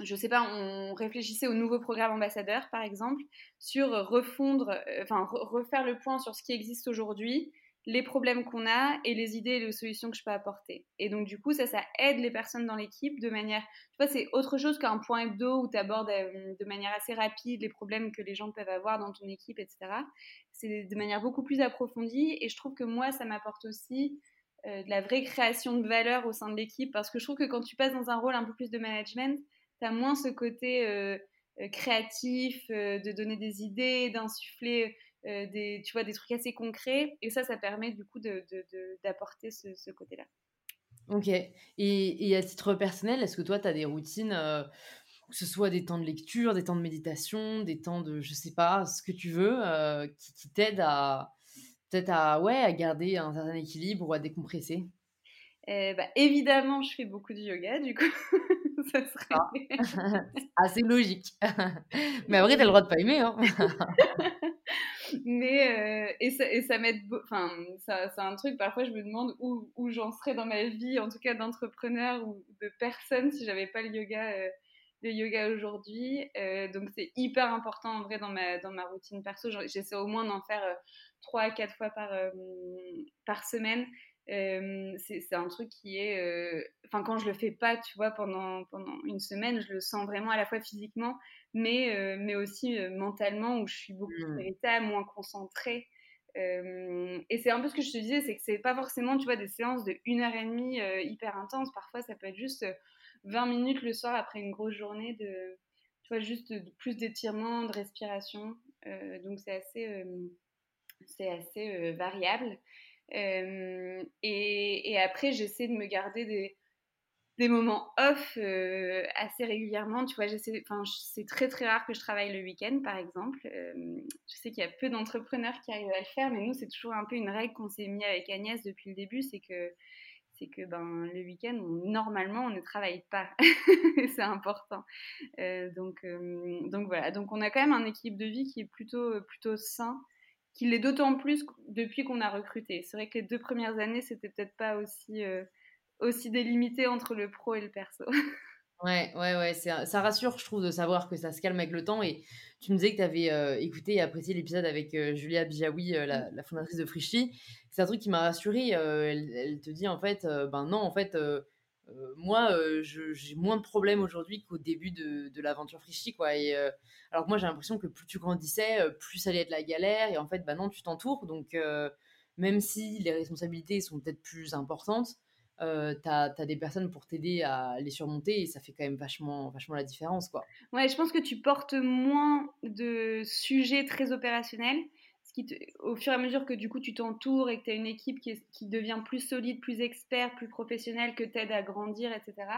je sais pas, on réfléchissait au nouveau programme ambassadeur, par exemple, sur refondre, enfin, refaire le point sur ce qui existe aujourd'hui, les problèmes qu'on a et les idées et les solutions que je peux apporter. Et donc, du coup, ça, ça aide les personnes dans l'équipe de manière, tu vois, c'est autre chose qu'un point hebdo où tu abordes euh, de manière assez rapide les problèmes que les gens peuvent avoir dans ton équipe, etc. C'est de manière beaucoup plus approfondie et je trouve que moi, ça m'apporte aussi euh, de la vraie création de valeur au sein de l'équipe parce que je trouve que quand tu passes dans un rôle un peu plus de management, tu as moins ce côté euh, créatif, de donner des idées, d'insuffler des, tu vois, des trucs assez concrets. Et ça, ça permet du coup d'apporter ce, ce côté-là. Ok. Et, et, à titre personnel, est-ce que toi, tu as des routines, que ce soit des temps de lecture, des temps de méditation, des temps de, je sais pas, ce que tu veux, qui, qui t'aident à peut-être à, ouais, à garder un certain équilibre ou à décompresser? Bah, Évidemment, je fais beaucoup de yoga, du coup. [LAUGHS] ça serait ah. [LAUGHS] [LAUGHS] assez logique. Mais après, t'as le droit de pas aimer. Hein. Mais euh, et ça, m'aide. Enfin, ça, c'est un truc. Parfois, je me demande où, où j'en serais dans ma vie, en tout cas d'entrepreneur ou de personne, si j'avais pas le yoga. Euh, le yoga aujourd'hui, euh, donc c'est hyper important en vrai dans ma, dans ma routine perso. J'essaie au moins d'en faire trois à quatre fois par, par semaine c'est un truc qui est. Enfin, quand je le fais pas, tu vois, pendant, pendant une semaine, je le sens vraiment à la fois physiquement, mais, mais aussi mentalement, où je suis beaucoup plus mmh. irritable, moins concentrée. et c'est un peu ce que je te disais, c'est que c'est pas forcément, tu vois, des séances de une heure et demie hyper intenses. Parfois, ça peut être juste 20 minutes le soir après une grosse journée de, tu vois, juste plus d'étirement, de respiration. donc, c'est assez, c'est assez variable et, après, j'essaie de me garder des, des moments off assez régulièrement. Tu vois, c'est très très rare que je travaille le week-end, par exemple. je sais qu'il y a peu d'entrepreneurs qui arrivent à le faire, mais nous, c'est toujours un peu une règle qu'on s'est mis avec Agnès depuis le début, c'est que c'est que ben, le week-end, normalement, on ne travaille pas. [LAUGHS] c'est important. donc, donc voilà. Donc on a quand même un équilibre de vie qui est plutôt, plutôt sain qu'il l'est d'autant plus depuis qu'on a recruté. C'est vrai que les deux premières années, c'était peut-être pas aussi, euh, aussi délimité entre le pro et le perso. [LAUGHS] Ouais, ouais, ouais, ça rassure, je trouve, de savoir que ça se calme avec le temps. Et tu me disais que tu avais euh, écouté et apprécié l'épisode avec euh, Julia Bijawi, la, la, fondatrice de Frichy. C'est un truc qui m'a rassurée. Elle, elle, te dit, en fait, ben non, en fait, euh, moi, euh, j'ai moins de problèmes aujourd'hui qu'au début de, de l'aventure Frichy, quoi. Et, euh, alors moi, j'ai l'impression que plus tu grandissais, plus ça allait être la galère. Et en fait, bah non, tu t'entoures. Donc, même si les responsabilités sont peut-être plus importantes, euh, tu as, des personnes pour t'aider à les surmonter et ça fait quand même vachement, vachement la différence. Quoi. Ouais, je pense que tu portes moins de sujets très opérationnels au fur et à mesure que du coup tu t'entoures et que tu as une équipe qui, qui, devient plus solide, plus expert, plus professionnelle, que t'aide à grandir, etc.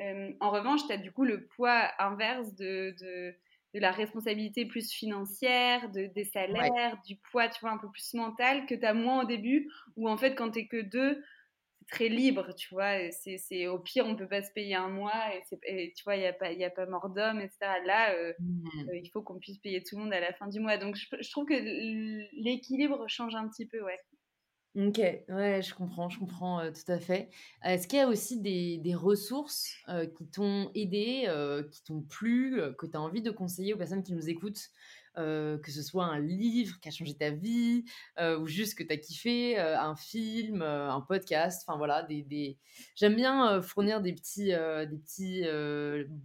Euh, en revanche, tu as du coup le poids inverse de, de, de la responsabilité plus financière, de, des salaires, du poids tu vois, un peu plus mental que tu as moins au début, où en fait quand tu que deux, très libre, tu vois. C'est, au pire, on peut pas se payer un mois et, tu vois, il n'y a, pas, y a pas mort d'homme, etc. Là, euh, mmh. euh, il faut qu'on puisse payer tout le monde à la fin du mois. Donc, je, trouve que l'équilibre change un petit peu, ouais. Ok, ouais, je comprends, je comprends euh, tout à fait. Est-ce qu'il y a aussi des, des ressources qui t'ont aidé, qui t'ont plu, que tu as envie de conseiller aux personnes qui nous écoutent euh, que ce soit un livre qui a changé ta vie, euh, ou juste que tu as kiffé, euh, un film, un podcast, enfin voilà, des, des... j'aime bien fournir des petits, des petits,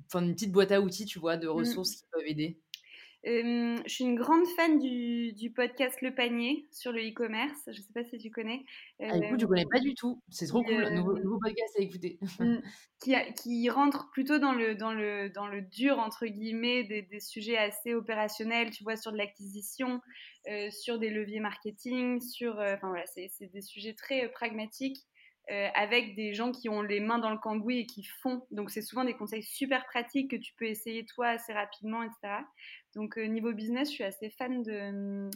enfin une petite boîte à outils, tu vois, de mmh. ressources qui peuvent aider. Euh, je suis une grande fan du, du, podcast Le Panier sur le e-commerce. Je ne sais pas si tu connais. Ah, écoute, je ne connais pas du tout. C'est trop cool. Nouveau, nouveau, podcast à écouter. Mm, [LAUGHS] qui, qui, rentre plutôt dans le, dans, le, dans le dur, entre guillemets, des, des sujets assez opérationnels, tu vois, sur de l'acquisition, euh, sur des leviers marketing, sur. Enfin voilà, c'est des sujets très pragmatiques. Euh, avec des gens qui ont les mains dans le cambouis et qui font. Donc, c'est souvent des conseils super pratiques que tu peux essayer toi assez rapidement, etc. Donc, euh, niveau business, je suis assez fan de,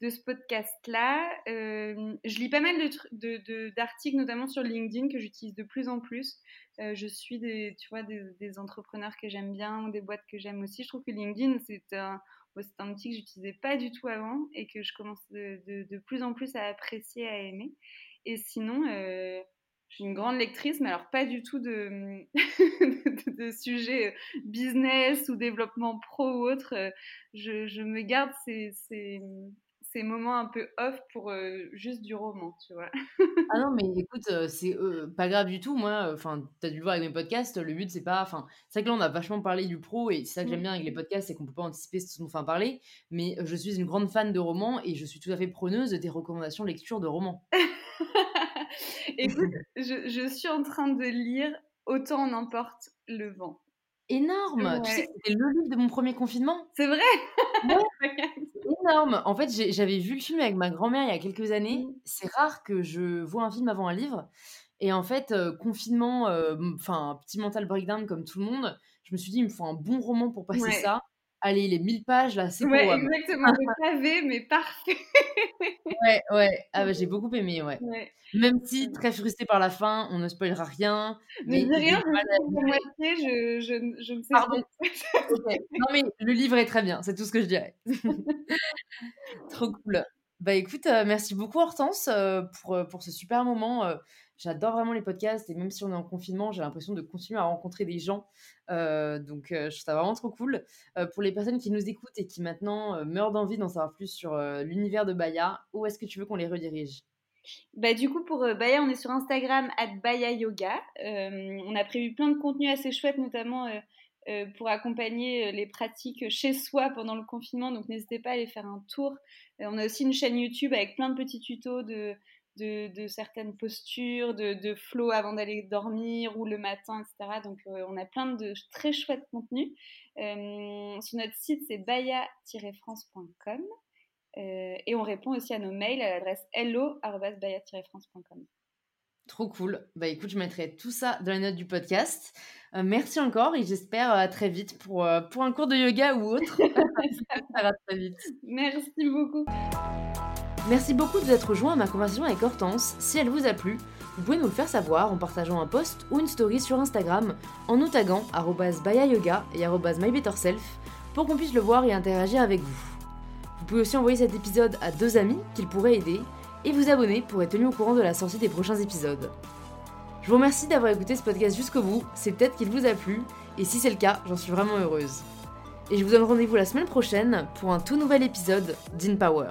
de ce podcast-là. Euh, je lis pas mal d'articles, de, de, notamment sur LinkedIn, que j'utilise de plus en plus. je suis des, tu vois, des, entrepreneurs que j'aime bien, des boîtes que j'aime aussi. Je trouve que LinkedIn, c'est un, un outil que j'utilisais pas du tout avant et que je commence de, de, plus en plus à apprécier, à aimer. Et sinon, je suis une grande lectrice, mais alors pas du tout de, [LAUGHS] de, sujets business ou développement pro ou autre. Je, je me garde ces, ces, ces, moments un peu off pour euh, juste du roman, tu vois. [LAUGHS] ah non, mais écoute, euh, c'est pas grave du tout. Moi, enfin, tu as dû le voir avec mes podcasts, le but, c'est pas. Enfin, c'est vrai que là, on a vachement parlé du pro et c'est ça que j'aime mmh. bien avec les podcasts, c'est qu'on peut pas anticiper ce dont on va parler. Mais je suis une grande fan de romans et je suis tout à fait preneuse des recommandations lecture de romans. [LAUGHS] [LAUGHS] Écoute, je, je, suis en train de lire Autant en emporte le vent. Énorme Tu sais, c'était le livre de mon premier confinement? C'est vrai? [LAUGHS] Énorme En fait, j'avais vu le film avec ma grand-mère il y a quelques années. Mmh. C'est rare que je vois un film avant un livre. Et en fait, euh, confinement, euh, enfin, petit mental breakdown comme tout le monde, je me suis dit, il me faut un bon roman pour passer ça allez, les 1000 pages, là, c'est ouais, exactement, le [LAUGHS] pavé, mais parfait. ouais, ouais, ah, bah, j'ai [LAUGHS] beaucoup aimé, ouais. Même si très frustrée par la fin, on ne spoilera rien. Mais, mais rien, je, je, je, je ne sais Pardon. pas. Non, mais le livre est très bien, c'est tout ce que je dirais. [LAUGHS] Trop cool. Bah écoute, euh, merci beaucoup Hortense euh, pour, euh, pour ce super moment. J'adore vraiment les podcasts et même si on est en confinement, j'ai l'impression de continuer à rencontrer des gens. donc je trouve ça vraiment trop cool. pour les personnes qui nous écoutent et qui maintenant meurent d'envie d'en savoir plus sur l'univers de Baya, où est-ce que tu veux qu'on les redirige? Bah, du coup, pour Baya, on est sur Instagram, at Baya Yoga. on a prévu plein de contenus assez chouettes, notamment pour accompagner les pratiques chez soi pendant le confinement. Donc, n'hésitez pas à aller faire un tour. on a aussi une chaîne YouTube avec plein de petits tutos de, de, certaines postures, de, de flow avant d'aller dormir ou le matin, etc. Donc euh, on a plein de très chouettes contenus. Euh, sur notre site, c'est baya-france.com euh, et on répond aussi à nos mails à l'adresse hello-baya-france.com. Trop cool. Bah écoute, je mettrai tout ça dans les notes du podcast. merci encore et j'espère à très vite pour, pour un cours de yoga ou autre. [LAUGHS] ça va très vite. Merci beaucoup. Merci beaucoup de vous être rejoint à ma conversation avec Hortense. Si elle vous a plu, vous pouvez nous le faire savoir en partageant un post ou une story sur Instagram en nous taguant yoga et mybetterself pour qu'on puisse le voir et interagir avec vous. Vous pouvez aussi envoyer cet épisode à deux amis qu'il pourrait aider et vous abonner pour être tenu au courant de la sortie des prochains épisodes. Je vous remercie d'avoir écouté ce podcast jusqu'au bout, c'est peut-être qu'il vous a plu, et si c'est le cas, j'en suis vraiment heureuse. Et je vous donne rendez-vous la semaine prochaine pour un tout nouvel épisode d'InPower.